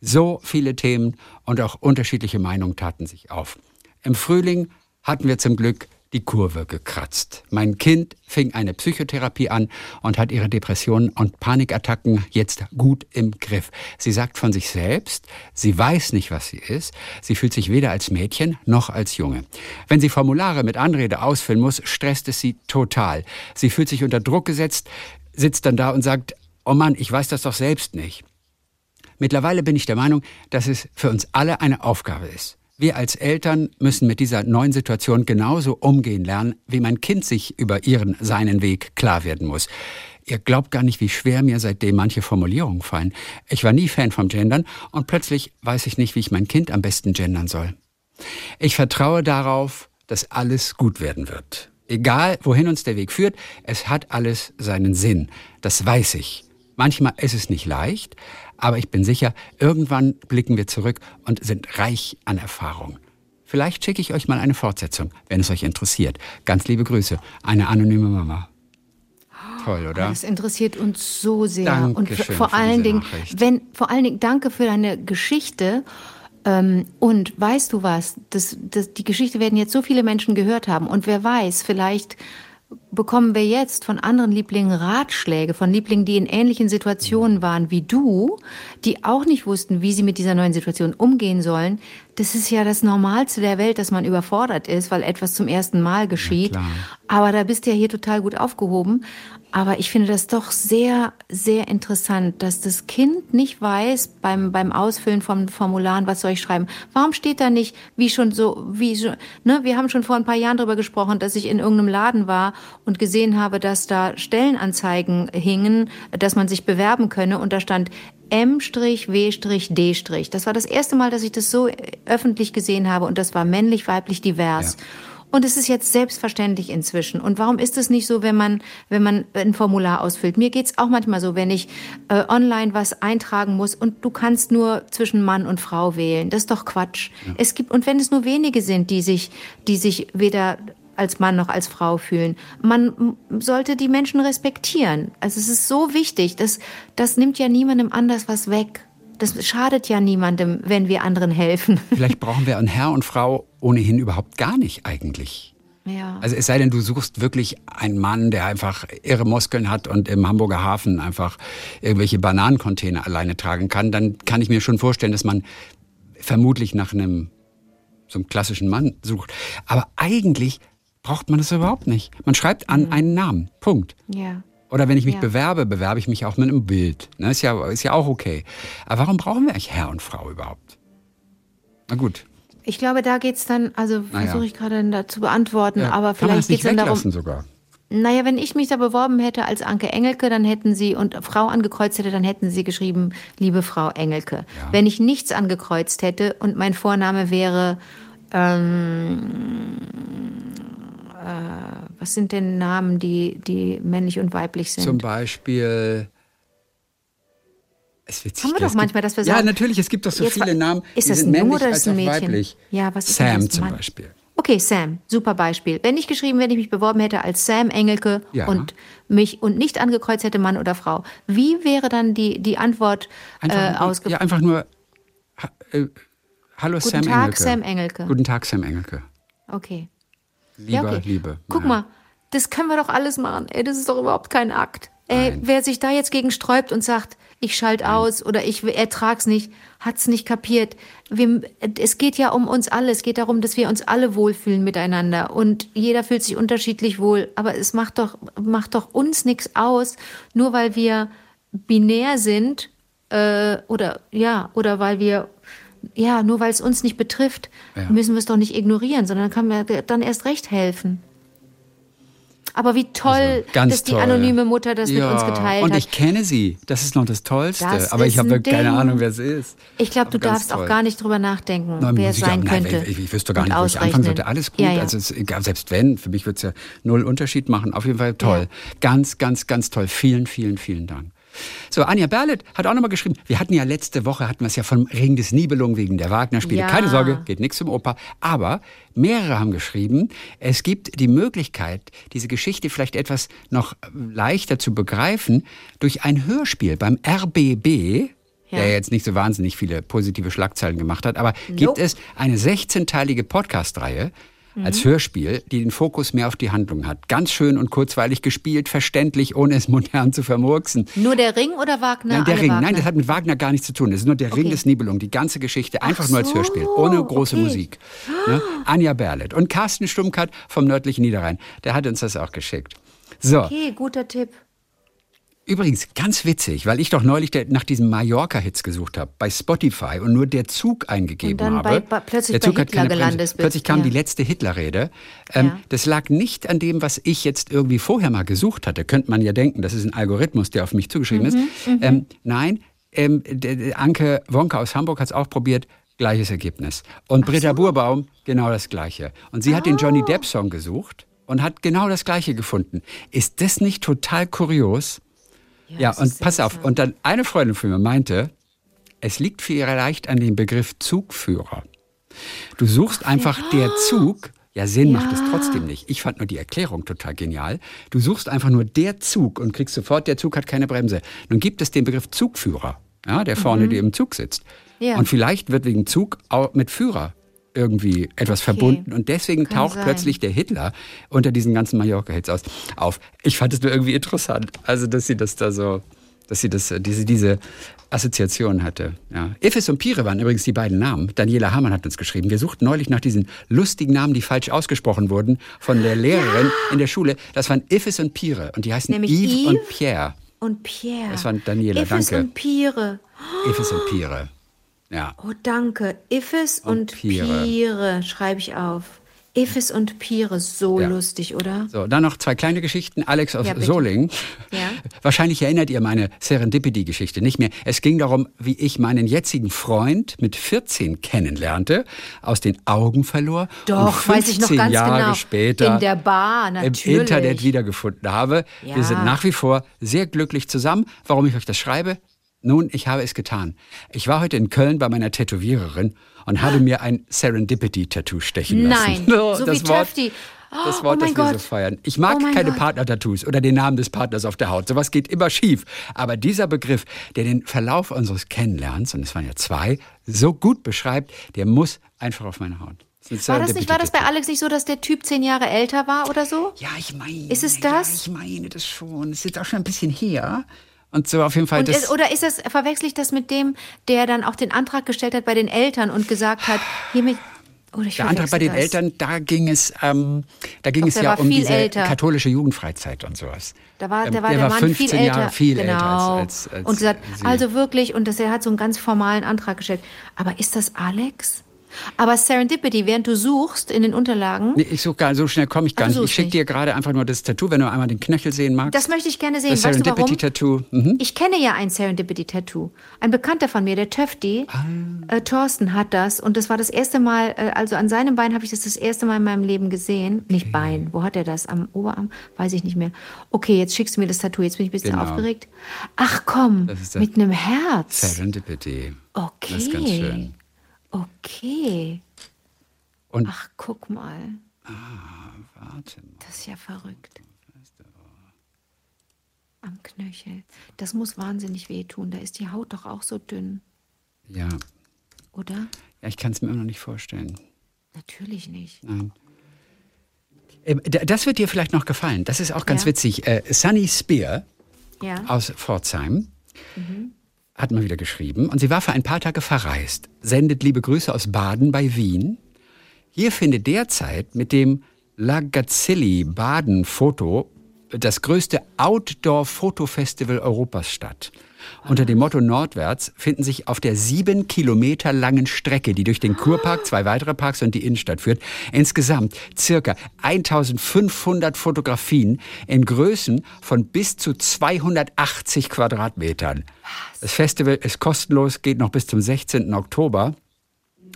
So viele Themen und auch unterschiedliche Meinungen taten sich auf. Im Frühling hatten wir zum Glück die Kurve gekratzt. Mein Kind fing eine Psychotherapie an und hat ihre Depressionen und Panikattacken jetzt gut im Griff. Sie sagt von sich selbst, sie weiß nicht, was sie ist. Sie fühlt sich weder als Mädchen noch als Junge. Wenn sie Formulare mit Anrede ausfüllen muss, stresst es sie total. Sie fühlt sich unter Druck gesetzt, sitzt dann da und sagt, oh Mann, ich weiß das doch selbst nicht. Mittlerweile bin ich der Meinung, dass es für uns alle eine Aufgabe ist. Wir als Eltern müssen mit dieser neuen Situation genauso umgehen lernen, wie mein Kind sich über ihren, seinen Weg klar werden muss. Ihr glaubt gar nicht, wie schwer mir seitdem manche Formulierungen fallen. Ich war nie Fan vom Gendern und plötzlich weiß ich nicht, wie ich mein Kind am besten gendern soll. Ich vertraue darauf, dass alles gut werden wird. Egal, wohin uns der Weg führt, es hat alles seinen Sinn. Das weiß ich. Manchmal ist es nicht leicht, aber ich bin sicher, irgendwann blicken wir zurück und sind reich an Erfahrung. Vielleicht schicke ich euch mal eine Fortsetzung, wenn es euch interessiert. Ganz liebe Grüße, eine anonyme Mama. Toll, oder? Das interessiert uns so sehr. Dankeschön und vor allen Dingen, Nachricht. wenn vor allen Dingen danke für deine Geschichte. Ähm, und weißt du was? Das, das, die Geschichte werden jetzt so viele Menschen gehört haben. Und wer weiß, vielleicht bekommen wir jetzt von anderen Lieblingen Ratschläge, von Lieblingen, die in ähnlichen Situationen waren wie du, die auch nicht wussten, wie sie mit dieser neuen Situation umgehen sollen. Das ist ja das Normalste der Welt, dass man überfordert ist, weil etwas zum ersten Mal geschieht. Aber da bist du ja hier total gut aufgehoben. Aber ich finde das doch sehr, sehr interessant, dass das Kind nicht weiß beim, beim Ausfüllen von Formularen, was soll ich schreiben. Warum steht da nicht, wie schon so, wie schon, ne? Wir haben schon vor ein paar Jahren darüber gesprochen, dass ich in irgendeinem Laden war und gesehen habe, dass da Stellenanzeigen hingen, dass man sich bewerben könne und da stand M-W-D-. Das war das erste Mal, dass ich das so öffentlich gesehen habe und das war männlich, weiblich, divers. Ja. Und es ist jetzt selbstverständlich inzwischen. Und warum ist es nicht so, wenn man, wenn man ein Formular ausfüllt? Mir geht's auch manchmal so, wenn ich äh, online was eintragen muss und du kannst nur zwischen Mann und Frau wählen. Das ist doch Quatsch. Es gibt, und wenn es nur wenige sind, die sich, die sich weder als Mann noch als Frau fühlen. Man sollte die Menschen respektieren. Also es ist so wichtig. Das, das nimmt ja niemandem anders was weg. Das schadet ja niemandem, wenn wir anderen helfen. Vielleicht brauchen wir einen Herr und Frau ohnehin überhaupt gar nicht eigentlich. Ja. Also es sei denn, du suchst wirklich einen Mann, der einfach irre Muskeln hat und im Hamburger Hafen einfach irgendwelche Bananencontainer alleine tragen kann, dann kann ich mir schon vorstellen, dass man vermutlich nach einem so einem klassischen Mann sucht. Aber eigentlich braucht man das überhaupt nicht. Man schreibt an einen Namen. Punkt. ja. Oder wenn ich mich Ja. bewerbe, bewerbe ich mich auch mit einem Bild. Ne, ist, ja, ist ja auch okay. Aber warum brauchen wir eigentlich Herr und Frau überhaupt? Na gut. Ich glaube, da geht's dann, also Naja. versuche ich gerade da zu beantworten, Ja, aber vielleicht nicht geht's dann darum. sogar. Naja, wenn ich mich da beworben hätte als Anke Engelke, dann hätten sie und Frau angekreuzt hätte, dann hätten sie geschrieben, liebe Frau Engelke. Wenn ich nichts angekreuzt hätte und mein Vorname wäre, ähm, äh, was sind denn Namen, die, die männlich und weiblich sind? Zum Beispiel. Es wird Haben wir doch manchmal, dass wir Ja, sagen- natürlich, es gibt doch so viele Namen. ist das ein Junge oder ist als ein Mädchen? weiblich. Ja, was ist Sam das? zum Mann? Beispiel. Okay, Sam, super Beispiel. Wenn ich geschrieben, wenn ich mich beworben hätte als Sam Engelke Ja. und mich und nicht angekreuzt hätte Mann oder Frau, wie wäre dann die, die Antwort äh, Einfach, ausge ja, einfach nur. äh, Hallo Guten Sam Tag, Engelke. Sam Engelke. Guten Tag, Sam Engelke. Okay. Liebe, Ja, okay. Liebe. Guck Ja. mal, das können wir doch alles machen. Ey, das ist doch überhaupt kein Akt. Ey, Nein. wer sich da jetzt gegen sträubt und sagt, ich schalte aus oder ich ertrag's nicht, hat's nicht kapiert. Wir, es geht ja um uns alle. Es geht darum, dass wir uns alle wohlfühlen miteinander und jeder fühlt sich unterschiedlich wohl. Aber es macht doch, macht doch uns nichts aus, nur weil wir binär sind äh, oder ja oder weil wir ja nur weil es uns nicht betrifft, Ja. müssen wir es doch nicht ignorieren, sondern kann mir dann erst recht helfen. Aber wie toll, Also, dass die toll. anonyme Mutter das mit uns geteilt und hat. ich kenne sie. Das ist noch das Tollste. Das Aber ich habe ein keine. Ahnung, wer sie ist. Ich glaube, du darfst auch toll. gar nicht drüber nachdenken, Nein, wer es ich sein auch- könnte. Ich, ich wüsste gar und nicht, wo ich anfangen sollte. Alles gut. Ja, ja. Also es selbst wenn, für mich wird es ja null Unterschied machen. Auf jeden Fall toll. Ganz, ganz, ganz toll. Vielen, vielen, vielen Dank. So, Anja Berlet hat auch nochmal geschrieben, wir hatten ja letzte Woche, hatten wir es ja vom Ring des Nibelungen wegen der Wagner-Spiele. Ja. Keine Sorge, geht nichts zum Oper. Aber mehrere haben geschrieben, es gibt die Möglichkeit, diese Geschichte vielleicht etwas noch leichter zu begreifen durch ein Hörspiel beim RBB, Ja. der jetzt nicht so wahnsinnig viele positive Schlagzeilen gemacht hat, aber gibt Nope. es eine 16-teilige Podcast-Reihe als Hörspiel, die den Fokus mehr auf die Handlung hat. Ganz schön und kurzweilig gespielt, verständlich, ohne es modern zu vermurksen. Nur der Ring oder Wagner? Nein, der Alle Ring. Wagner? Nein, das hat mit Wagner gar nichts zu tun. Das ist nur der Ring Okay. des Nibelungen. Die ganze Geschichte einfach nur als so, Hörspiel, ohne große okay. Musik. Ne? Anja Berlet und Carsten Stummkat vom nördlichen Niederrhein. Der hat uns das auch geschickt. So, Okay, guter Tipp. Übrigens, ganz witzig, weil ich doch neulich der, nach diesen Mallorca-Hits gesucht habe bei Spotify und nur der Zug eingegeben Und dann habe. bei- bei- plötzlich der Zug bei hat keine Hitler gelandet Plötzlich kam ja. die letzte Hitler-Rede. Ähm, Ja. Das lag nicht an dem, was ich jetzt irgendwie vorher mal gesucht hatte. Könnte man ja denken, das ist ein Algorithmus, der auf mich zugeschrieben Mhm, ist. Ähm, nein, ähm, Anke Wonka aus Hamburg hat es auch probiert. Gleiches Ergebnis. Und Britta Burbaum, genau das Gleiche. Und sie hat den Ah. Johnny Depp-Song gesucht und hat genau das Gleiche gefunden. Ist das nicht total kurios? Ja, und pass auf. Und dann eine Freundin von mir meinte, es liegt vielleicht an dem Begriff Zugführer. Du suchst einfach der Zug. Ja, Sinn macht es trotzdem nicht. Ich fand nur die Erklärung total genial. Du suchst einfach nur der Zug und kriegst sofort, der Zug hat keine Bremse. Nun gibt es den Begriff Zugführer, ja, der vorne dir im Zug sitzt. Ja. Und vielleicht wird wegen Zug auch mit Führer irgendwie etwas verbunden. Und deswegen Kann taucht sein. plötzlich der Hitler unter diesen ganzen Mallorca-Hits aus, auf. Ich fand es nur irgendwie interessant. Also, dass sie das da so, dass sie das, diese, diese Assoziation hatte. Ja. Iphis und Pire waren übrigens die beiden Namen. Daniela Hamann hat uns geschrieben. Wir suchten neulich nach diesen lustigen Namen, die falsch ausgesprochen wurden von der Lehrerin in der Schule. Das waren Iphis und Pire. Und die heißen Nämlich Yves, Yves. und Pierre. Und Pierre. Das war Daniela, Iphis danke. und Pire. Iphis und Pire. Ja. Oh, danke. Iphis und, Pire. Pire. schreibe ich auf. Iphis und Pire, so Ja. lustig, oder? So, dann noch zwei kleine Geschichten. Alex aus Ja, bitte. Soling. Ja. Wahrscheinlich erinnert ihr meine Serendipity-Geschichte nicht mehr. Es ging darum, wie ich meinen jetzigen Freund mit 14 kennenlernte, aus den Augen verlor Doch, und weiß ich noch 15 ganz Jahre genau. später In der Bar, im natürlich. Internet wiedergefunden habe. Ja. Wir sind nach wie vor sehr glücklich zusammen. Warum ich euch das schreibe? Nun, ich habe es getan. Ich war heute in Köln bei meiner Tätowiererin und habe mir ein Serendipity-Tattoo stechen lassen. Nein, so das wie Wort, Töfti. Das Oh, Wort, oh das wir so feiern. Ich mag Oh keine. Partner-Tattoos oder den Namen des Partners auf der Haut. Sowas geht immer schief. Aber dieser Begriff, der den Verlauf unseres Kennenlernens, und es waren ja zwei, so gut beschreibt, der muss einfach auf meine Haut. Das War das, nicht, war das bei. Alex nicht so, dass der Typ zehn Jahre älter war oder so? Ja, ich meine. Ist es Ja, das? ich meine das schon. Es ist jetzt auch schon ein bisschen her. Und so auf jeden Fall das. ist, oder ist das, verwechsel ich das mit dem, der dann auch den Antrag gestellt hat bei den Eltern und gesagt hat, hiermit, oder ich der Antrag bei den das. Eltern, da ging es, ähm, da ging Doch, es der ja war um diese älter. katholische Jugendfreizeit und sowas. Da war, Ähm, da war der, Mann 15 viel älter. Jahre viel genau. älter als, als, als und gesagt, sie. also wirklich, und das, er hat so einen ganz formalen Antrag gestellt. Aber ist das Alex? Aber Serendipity, während du suchst in den Unterlagen, Nee, ich suche gar so schnell komme ich gar Ach, nicht. Ich schicke dir gerade einfach nur das Tattoo, wenn du einmal den Knöchel sehen magst. das möchte ich gerne sehen. das? Serendipity-Tattoo. Mhm. Ich kenne ja ein Serendipity-Tattoo. Ein Bekannter von mir, der Töfti, Ah. äh, Thorsten, hat das. Und das war das erste Mal, äh, also an seinem Bein habe ich das das erste Mal in meinem Leben gesehen. Nicht Bein, wo hat er das? Am Oberarm? Weiß ich nicht mehr. Okay, jetzt schickst du mir das Tattoo. Jetzt bin ich ein bisschen Genau. aufgeregt. Ach komm, Das ist das- mit einem Herz. Serendipity. Okay. Das ist ganz schön. Okay. Und Ach, guck mal. warte mal. Das ist ja verrückt. Am Knöchel. Das muss wahnsinnig wehtun. Da ist die Haut doch auch so dünn, Ja. oder? ja, ich kann es mir immer noch nicht vorstellen. Natürlich nicht. Nein. Ähm, Das wird dir vielleicht noch gefallen. Das ist auch ganz Ja. witzig. Äh, Sunny Spear Ja. aus Pforzheim hat mal wieder geschrieben. Und sie war für ein paar Tage verreist. Sendet liebe Grüße aus Baden bei Wien. Hier findet derzeit mit dem La Gazzilli Baden Foto das größte Outdoor-Fotofestival Europas statt. Unter dem Motto Nordwärts finden sich auf der sieben Kilometer langen Strecke, die durch den Kurpark, zwei weitere Parks und die Innenstadt führt, insgesamt circa 1500 Fotografien in Größen von bis zu 280 Quadratmetern. Das Festival ist kostenlos, geht noch bis zum 16. Oktober.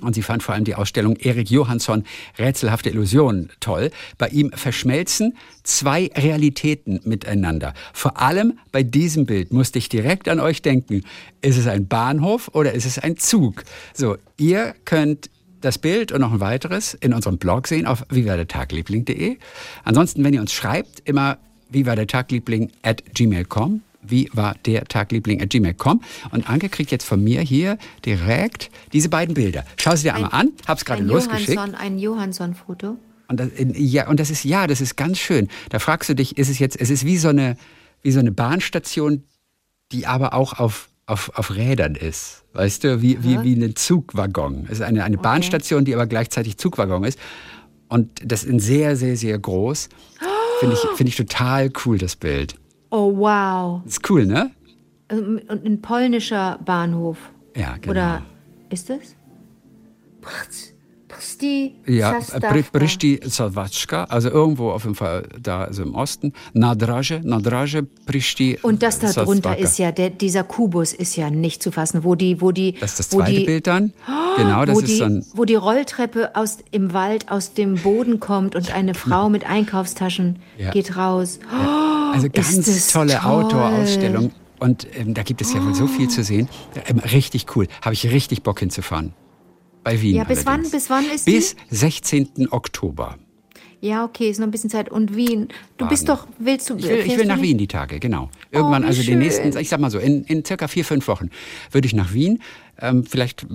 Und sie fand vor allem die Ausstellung Erik Johansson Rätselhafte Illusionen toll. Bei ihm verschmelzen zwei Realitäten miteinander. Vor allem bei diesem Bild musste ich direkt an euch denken. Ist es ein Bahnhof oder ist es ein Zug? So, ihr könnt das Bild und noch ein weiteres in unserem Blog sehen auf wiewadertagliebling.de. Ansonsten, wenn ihr uns schreibt, immer wie war der Tagliebling at gmail.com wie war der Tagliebling at gmail.com. Und Anke kriegt jetzt von mir hier direkt diese beiden Bilder. Schau sie dir einmal an, hab's gerade losgeschickt. Johansson, ein Johansson-Foto. Und das, ja, und das ist ja, das ist ganz schön. Da fragst du dich, ist es jetzt, es ist wie so eine, wie so eine Bahnstation, die aber auch auf, auf, auf Rädern ist. Weißt du, wie, wie, wie ein Zugwaggon. Es ist eine, eine Bahnstation, die aber gleichzeitig Zugwaggon ist. Und das ist sehr, sehr, sehr groß. Finde ich, finde ich total cool, das Bild. Oh, wow. Ist cool, ne? Ähm, Und ein polnischer Bahnhof. Ja, genau. Oder ist es? Prz- Prsti Ja, Bristi Sawatschka, also irgendwo auf jeden Fall da so im Osten. Nadrage, Nadrage, Bristi Und das da drunter ist ja, der, dieser Kubus ist ja nicht zu fassen, wo die, wo die, Das ist das wo zweite die, Bild dann. Genau, das wo ist die, ein. wo die Rolltreppe aus, im Wald aus dem Boden kommt und eine Frau mit Einkaufstaschen Ja. geht raus. Also ganz tolle toll. Outdoor-Ausstellung. Und ähm, da gibt es ja wohl so viel zu sehen. Ähm, richtig cool. Habe ich richtig Bock hinzufahren. Bei Wien. Ja, bis wann, bis wann ist Bis 16. Oktober. die? Ja, okay, ist noch ein bisschen Zeit. Und Wien, du bist doch, willst du, Ich will, ich will nach? Wien die Tage, genau. Irgendwann, wie also den schön. nächsten, ich sag mal so, in, in circa vier, fünf Wochen würde ich nach Wien. Ähm, vielleicht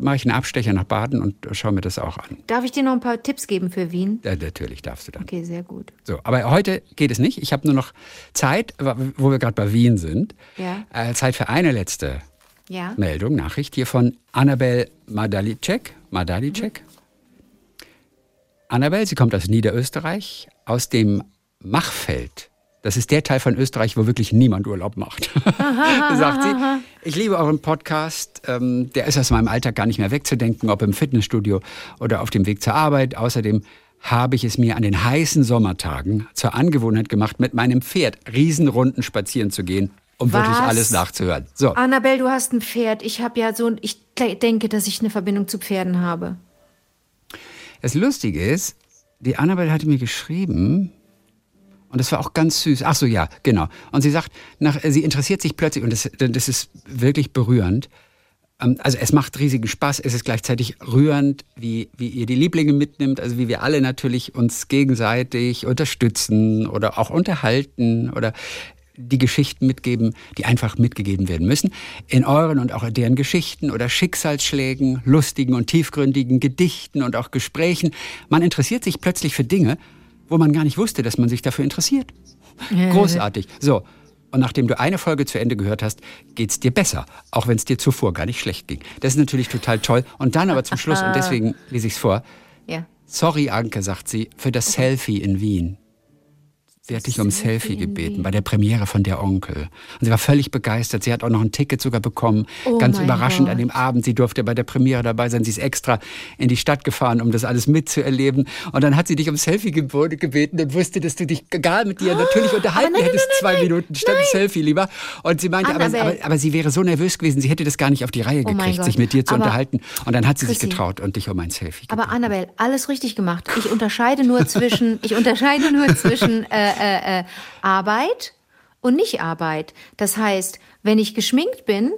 mache ich einen Abstecher nach Baden und schaue mir das auch an. Darf ich dir noch ein paar Tipps geben für Wien? Ja, natürlich darfst du dann. Okay, sehr gut. So, aber heute geht es nicht. Ich habe nur noch Zeit, wo wir gerade bei Wien sind. Ja. Äh, Zeit für eine letzte Ja. Meldung, Nachricht hier von Annabel Madalicek. Madalicek. Annabel, sie kommt aus Niederösterreich, aus dem Machfeld. Das ist der Teil von Österreich, wo wirklich niemand Urlaub macht. Sagt sie. Ich liebe euren Podcast. Ähm, der ist aus meinem Alltag gar nicht mehr wegzudenken, ob im Fitnessstudio oder auf dem Weg zur Arbeit. Außerdem habe ich es mir an den heißen Sommertagen zur Angewohnheit gemacht, mit meinem Pferd Riesenrunden spazieren zu gehen, um wirklich Was? alles nachzuhören. So. Annabelle, du hast ein Pferd. Ich habe ja so, ich denke, dass ich eine Verbindung zu Pferden habe. Das Lustige ist, die Annabelle hatte mir geschrieben, und das war auch ganz süß. Ach so, ja, genau. Und sie sagt, nach, sie interessiert sich plötzlich, und das, das ist wirklich berührend. Ähm, Also es macht riesigen Spaß, es ist gleichzeitig rührend, wie, wie ihr die Lieblinge mitnimmt, also wie wir alle natürlich uns gegenseitig unterstützen oder auch unterhalten oder die Geschichten mitgeben, die einfach mitgegeben werden müssen. In euren und auch deren Geschichten oder Schicksalsschlägen, lustigen und tiefgründigen Gedichten und auch Gesprächen. Man interessiert sich plötzlich für Dinge, wo man gar nicht wusste, dass man sich dafür interessiert. Großartig. So. Und nachdem du eine Folge zu Ende gehört hast, geht's dir besser, auch wenn es dir zuvor gar nicht schlecht ging. Das ist natürlich total toll. Und dann aber zum Schluss, und deswegen lese ich es vor, Ja. Sorry, Anke, sagt sie, für das Selfie in Wien. Sie hat dich um Selfie gebeten bei der Premiere von Der Onkel. Und sie war völlig begeistert. Sie hat auch noch ein Ticket sogar bekommen. Oh Ganz überraschend Gott. an dem Abend. Sie durfte bei der Premiere dabei sein. Sie ist extra in die Stadt gefahren, um das alles mitzuerleben. Und dann hat sie dich um Selfie gebeten und wusste, dass du dich egal mit dir natürlich unterhalten nein, hättest. nein, Zwei nein, Minuten statt ein Selfie lieber. Und sie meinte, aber, aber, aber sie wäre so nervös gewesen. Sie hätte das gar nicht auf die Reihe Oh gekriegt, sich mit dir zu Aber, unterhalten. Und dann hat sie sich Chrissy, getraut und dich um ein Selfie gebeten. Aber Annabelle, alles richtig gemacht. Ich unterscheide nur zwischen, ich unterscheide nur zwischen äh, äh, äh, Arbeit und Nicht-Arbeit. Das heißt, wenn ich geschminkt bin,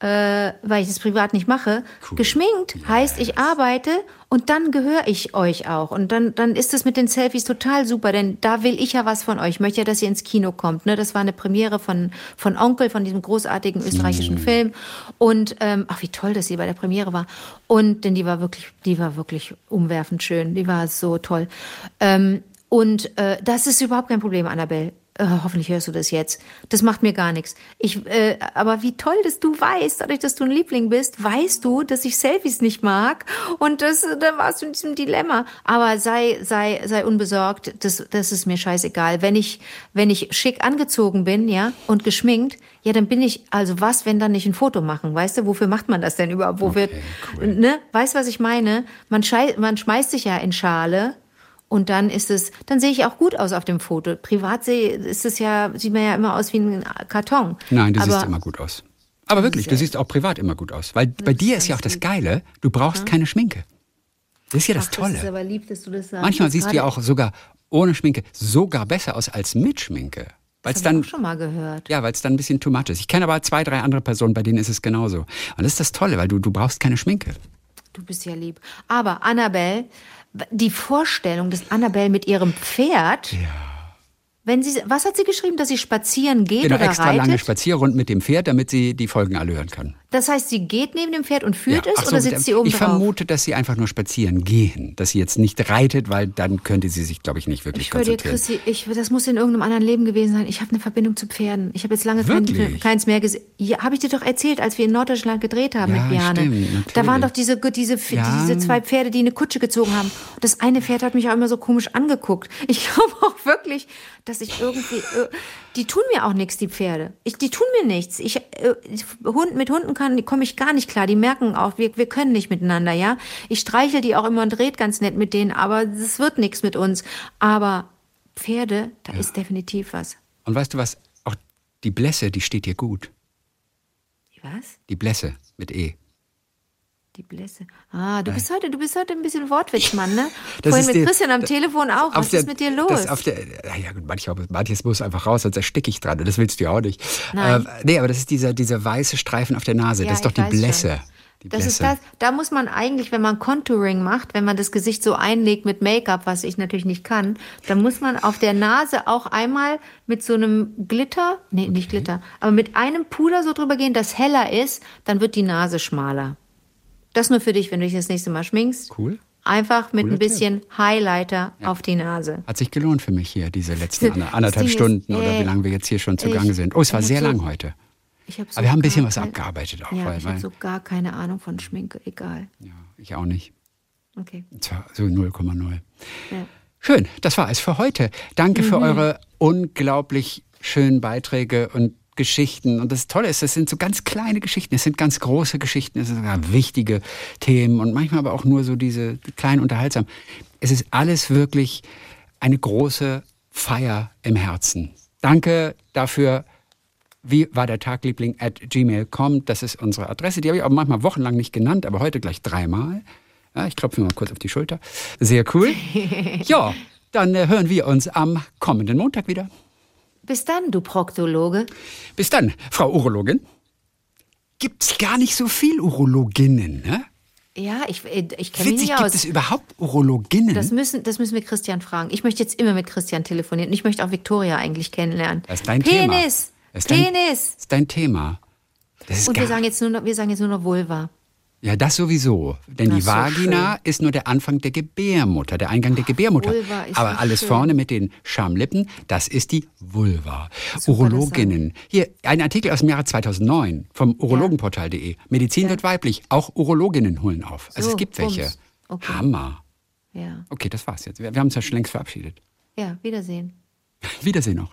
äh, weil ich das privat nicht mache, geschminkt heißt, ich arbeite und dann gehöre ich euch auch. Und dann, dann ist es mit den Selfies total super, denn da will ich ja was von euch. Ich möchte ja, dass ihr ins Kino kommt. Ne? Das war eine Premiere von, von Onkel, von diesem großartigen österreichischen Film. Und ähm, ach, wie toll, dass sie bei der Premiere war. Und denn die war wirklich, die war wirklich umwerfend schön. Die war so toll. Ähm, und äh, das ist überhaupt kein Problem, Annabelle. äh, hoffentlich hörst du das jetzt. Das macht mir gar nichts. Ich, äh, aber wie toll, dass du weißt, dadurch, dass du ein Liebling bist, weißt du, dass ich Selfies nicht mag. Und das, da warst du in diesem Dilemma. Aber sei, sei, sei unbesorgt. Das, das ist mir scheißegal. Wenn ich, wenn ich schick angezogen bin, ja, und geschminkt, ja, dann bin ich, also was, wenn dann nicht ein Foto machen? Weißt du, wofür macht man das denn überhaupt? Wo Okay, cool. ne? Weißt du, was ich meine? Man, schei man schmeißt sich ja in Schale. Und dann ist es, dann sehe ich auch gut aus auf dem Foto. Privat sehe, ist es ja, sieht man ja immer aus wie ein Karton. Nein, du Aber siehst immer gut aus. Aber wirklich, du siehst auch privat immer gut aus. Weil bei dir ist ja auch das Geile, du brauchst keine Schminke. Das ist ja das Ach, Das ist Tolle. aber lieb, dass du das sagst. Manchmal siehst du ja auch sogar ohne Schminke sogar besser aus als mit Schminke. Weil es Das hab dann ich auch schon mal gehört. Ja, weil es dann ein bisschen too much ist. Ich kenne aber zwei, drei andere Personen, bei denen ist es genauso. Und das ist das Tolle, weil du, du brauchst keine Schminke. Du bist ja lieb. Aber Annabelle, die Vorstellung, dass Annabelle mit ihrem Pferd, wenn sie, was hat sie geschrieben, dass sie spazieren geht Genau, oder extra reitet? lange Spazierrunden mit dem Pferd, damit sie die Folgen alle hören kann. Das heißt, sie geht neben dem Pferd und führt Ja. es so, oder sitzt sie oben Ich drauf? vermute, dass sie einfach nur spazieren gehen. Dass sie jetzt nicht reitet, weil dann könnte sie sich, glaube ich, nicht wirklich Ich höre dir, konzentrieren. Chrissy, ich, das muss in irgendeinem anderen Leben gewesen sein. Ich habe eine Verbindung zu Pferden. Ich habe jetzt lange kein, keins mehr gesehen. Ja, habe ich dir doch erzählt, als wir in Norddeutschland gedreht haben Ja, mit stimmt, da waren doch diese, diese, diese zwei Pferde, die eine Kutsche gezogen haben. Und das eine Pferd hat mich auch immer so komisch angeguckt. Ich glaube auch wirklich, dass ich irgendwie, äh, die tun mir auch nichts, die Pferde. Ich, die tun mir nichts. Ich, äh, Hund, mit Hunden kann, komme ich gar nicht klar. Die merken auch, wir, wir können nicht miteinander, ja. Ich streichel die auch immer und red ganz nett mit denen, aber es wird nichts mit uns. Aber Pferde, da ist definitiv was. Und weißt du was? Auch die Blässe, die steht dir gut. Was? Die Blässe mit E. Die Blässe. Ah, du bist heute, du bist heute ein bisschen Wortwitzmann, ne? Das Vorhin ist mit die- Christian am Telefon auch. Was der- ist mit dir los? Das auf der, ja gut, manchmal, manches muss einfach raus, sonst ersticke ich dran. Und das willst du ja auch nicht. Nein. Äh, nee, aber das ist dieser, dieser weiße Streifen auf der Nase. Ja, das ist doch die Blässe. schon. Die Das ist Blässe. das, da muss man eigentlich, wenn man Contouring macht, wenn man das Gesicht so einlegt mit Make-up, was ich natürlich nicht kann, dann muss man auf der Nase auch einmal mit so einem Glitter, nee, nicht Glitter, aber mit einem Puder so drüber gehen, das heller ist, dann wird die Nase schmaler. Das nur für dich, wenn du dich das nächste Mal schminkst. Cool. Einfach mit Cooler ein bisschen Highlighter auf die Nase. Hat sich gelohnt für mich hier, diese letzten anderthalb Ding ist, Stunden oder wie lange wir jetzt hier schon zugange sind. Oh, es war sehr so- lang heute. So Aber wir haben ein bisschen was abgearbeitet auch. Ja, weil, ich habe so gar keine Ahnung von Schminke. Egal. ja, ich auch nicht. Okay. So 0,0. Ja. Schön, das war es für heute. Danke Mhm. für eure unglaublich schönen Beiträge und Geschichten. Und das Tolle ist, das sind so ganz kleine Geschichten, es sind ganz große Geschichten, es sind sogar wichtige Themen und manchmal aber auch nur so diese kleinen unterhaltsam. Es ist alles wirklich eine große Feier im Herzen. Danke dafür. Wie war der Tagliebling at gmail.com? Das ist unsere Adresse. Die habe ich auch manchmal wochenlang nicht genannt, aber heute gleich dreimal. Ja, ich klopfe mir mal kurz auf die Schulter. Sehr cool. ja, dann äh, hören wir uns am kommenden Montag wieder. Bis dann, du Proktologe. Bis dann, Frau Urologin. Gibt's gar nicht so viel Urologinnen, ne? Ja, ich, äh, ich kenne mich nicht gibt aus. es überhaupt Urologinnen? Das müssen, das müssen wir Christian fragen. Ich möchte jetzt immer mit Christian telefonieren. Und ich möchte auch Victoria eigentlich kennenlernen. Das ist dein Thema. Penis! Das ist dein- Penis! Das ist dein Thema. Und wir sagen, jetzt nur noch, wir sagen jetzt nur noch Vulva. Ja, das sowieso. Denn Das die so Vagina schön. ist nur der Anfang der Gebärmutter, der Eingang der Gebärmutter. Vulva ist Aber so alles schön. vorne mit den Schamlippen, das ist die Vulva. Super, Urologinnen. Hier, ein Artikel aus dem Jahre 2009 vom urologenportal.de. Medizin wird weiblich. Auch Urologinnen holen auf. Also So, es gibt welche. Okay. Hammer. Ja. Okay, das war's jetzt. Wir, wir haben uns ja schon längst verabschiedet. Ja, Wiedersehen. Wiedersehen noch.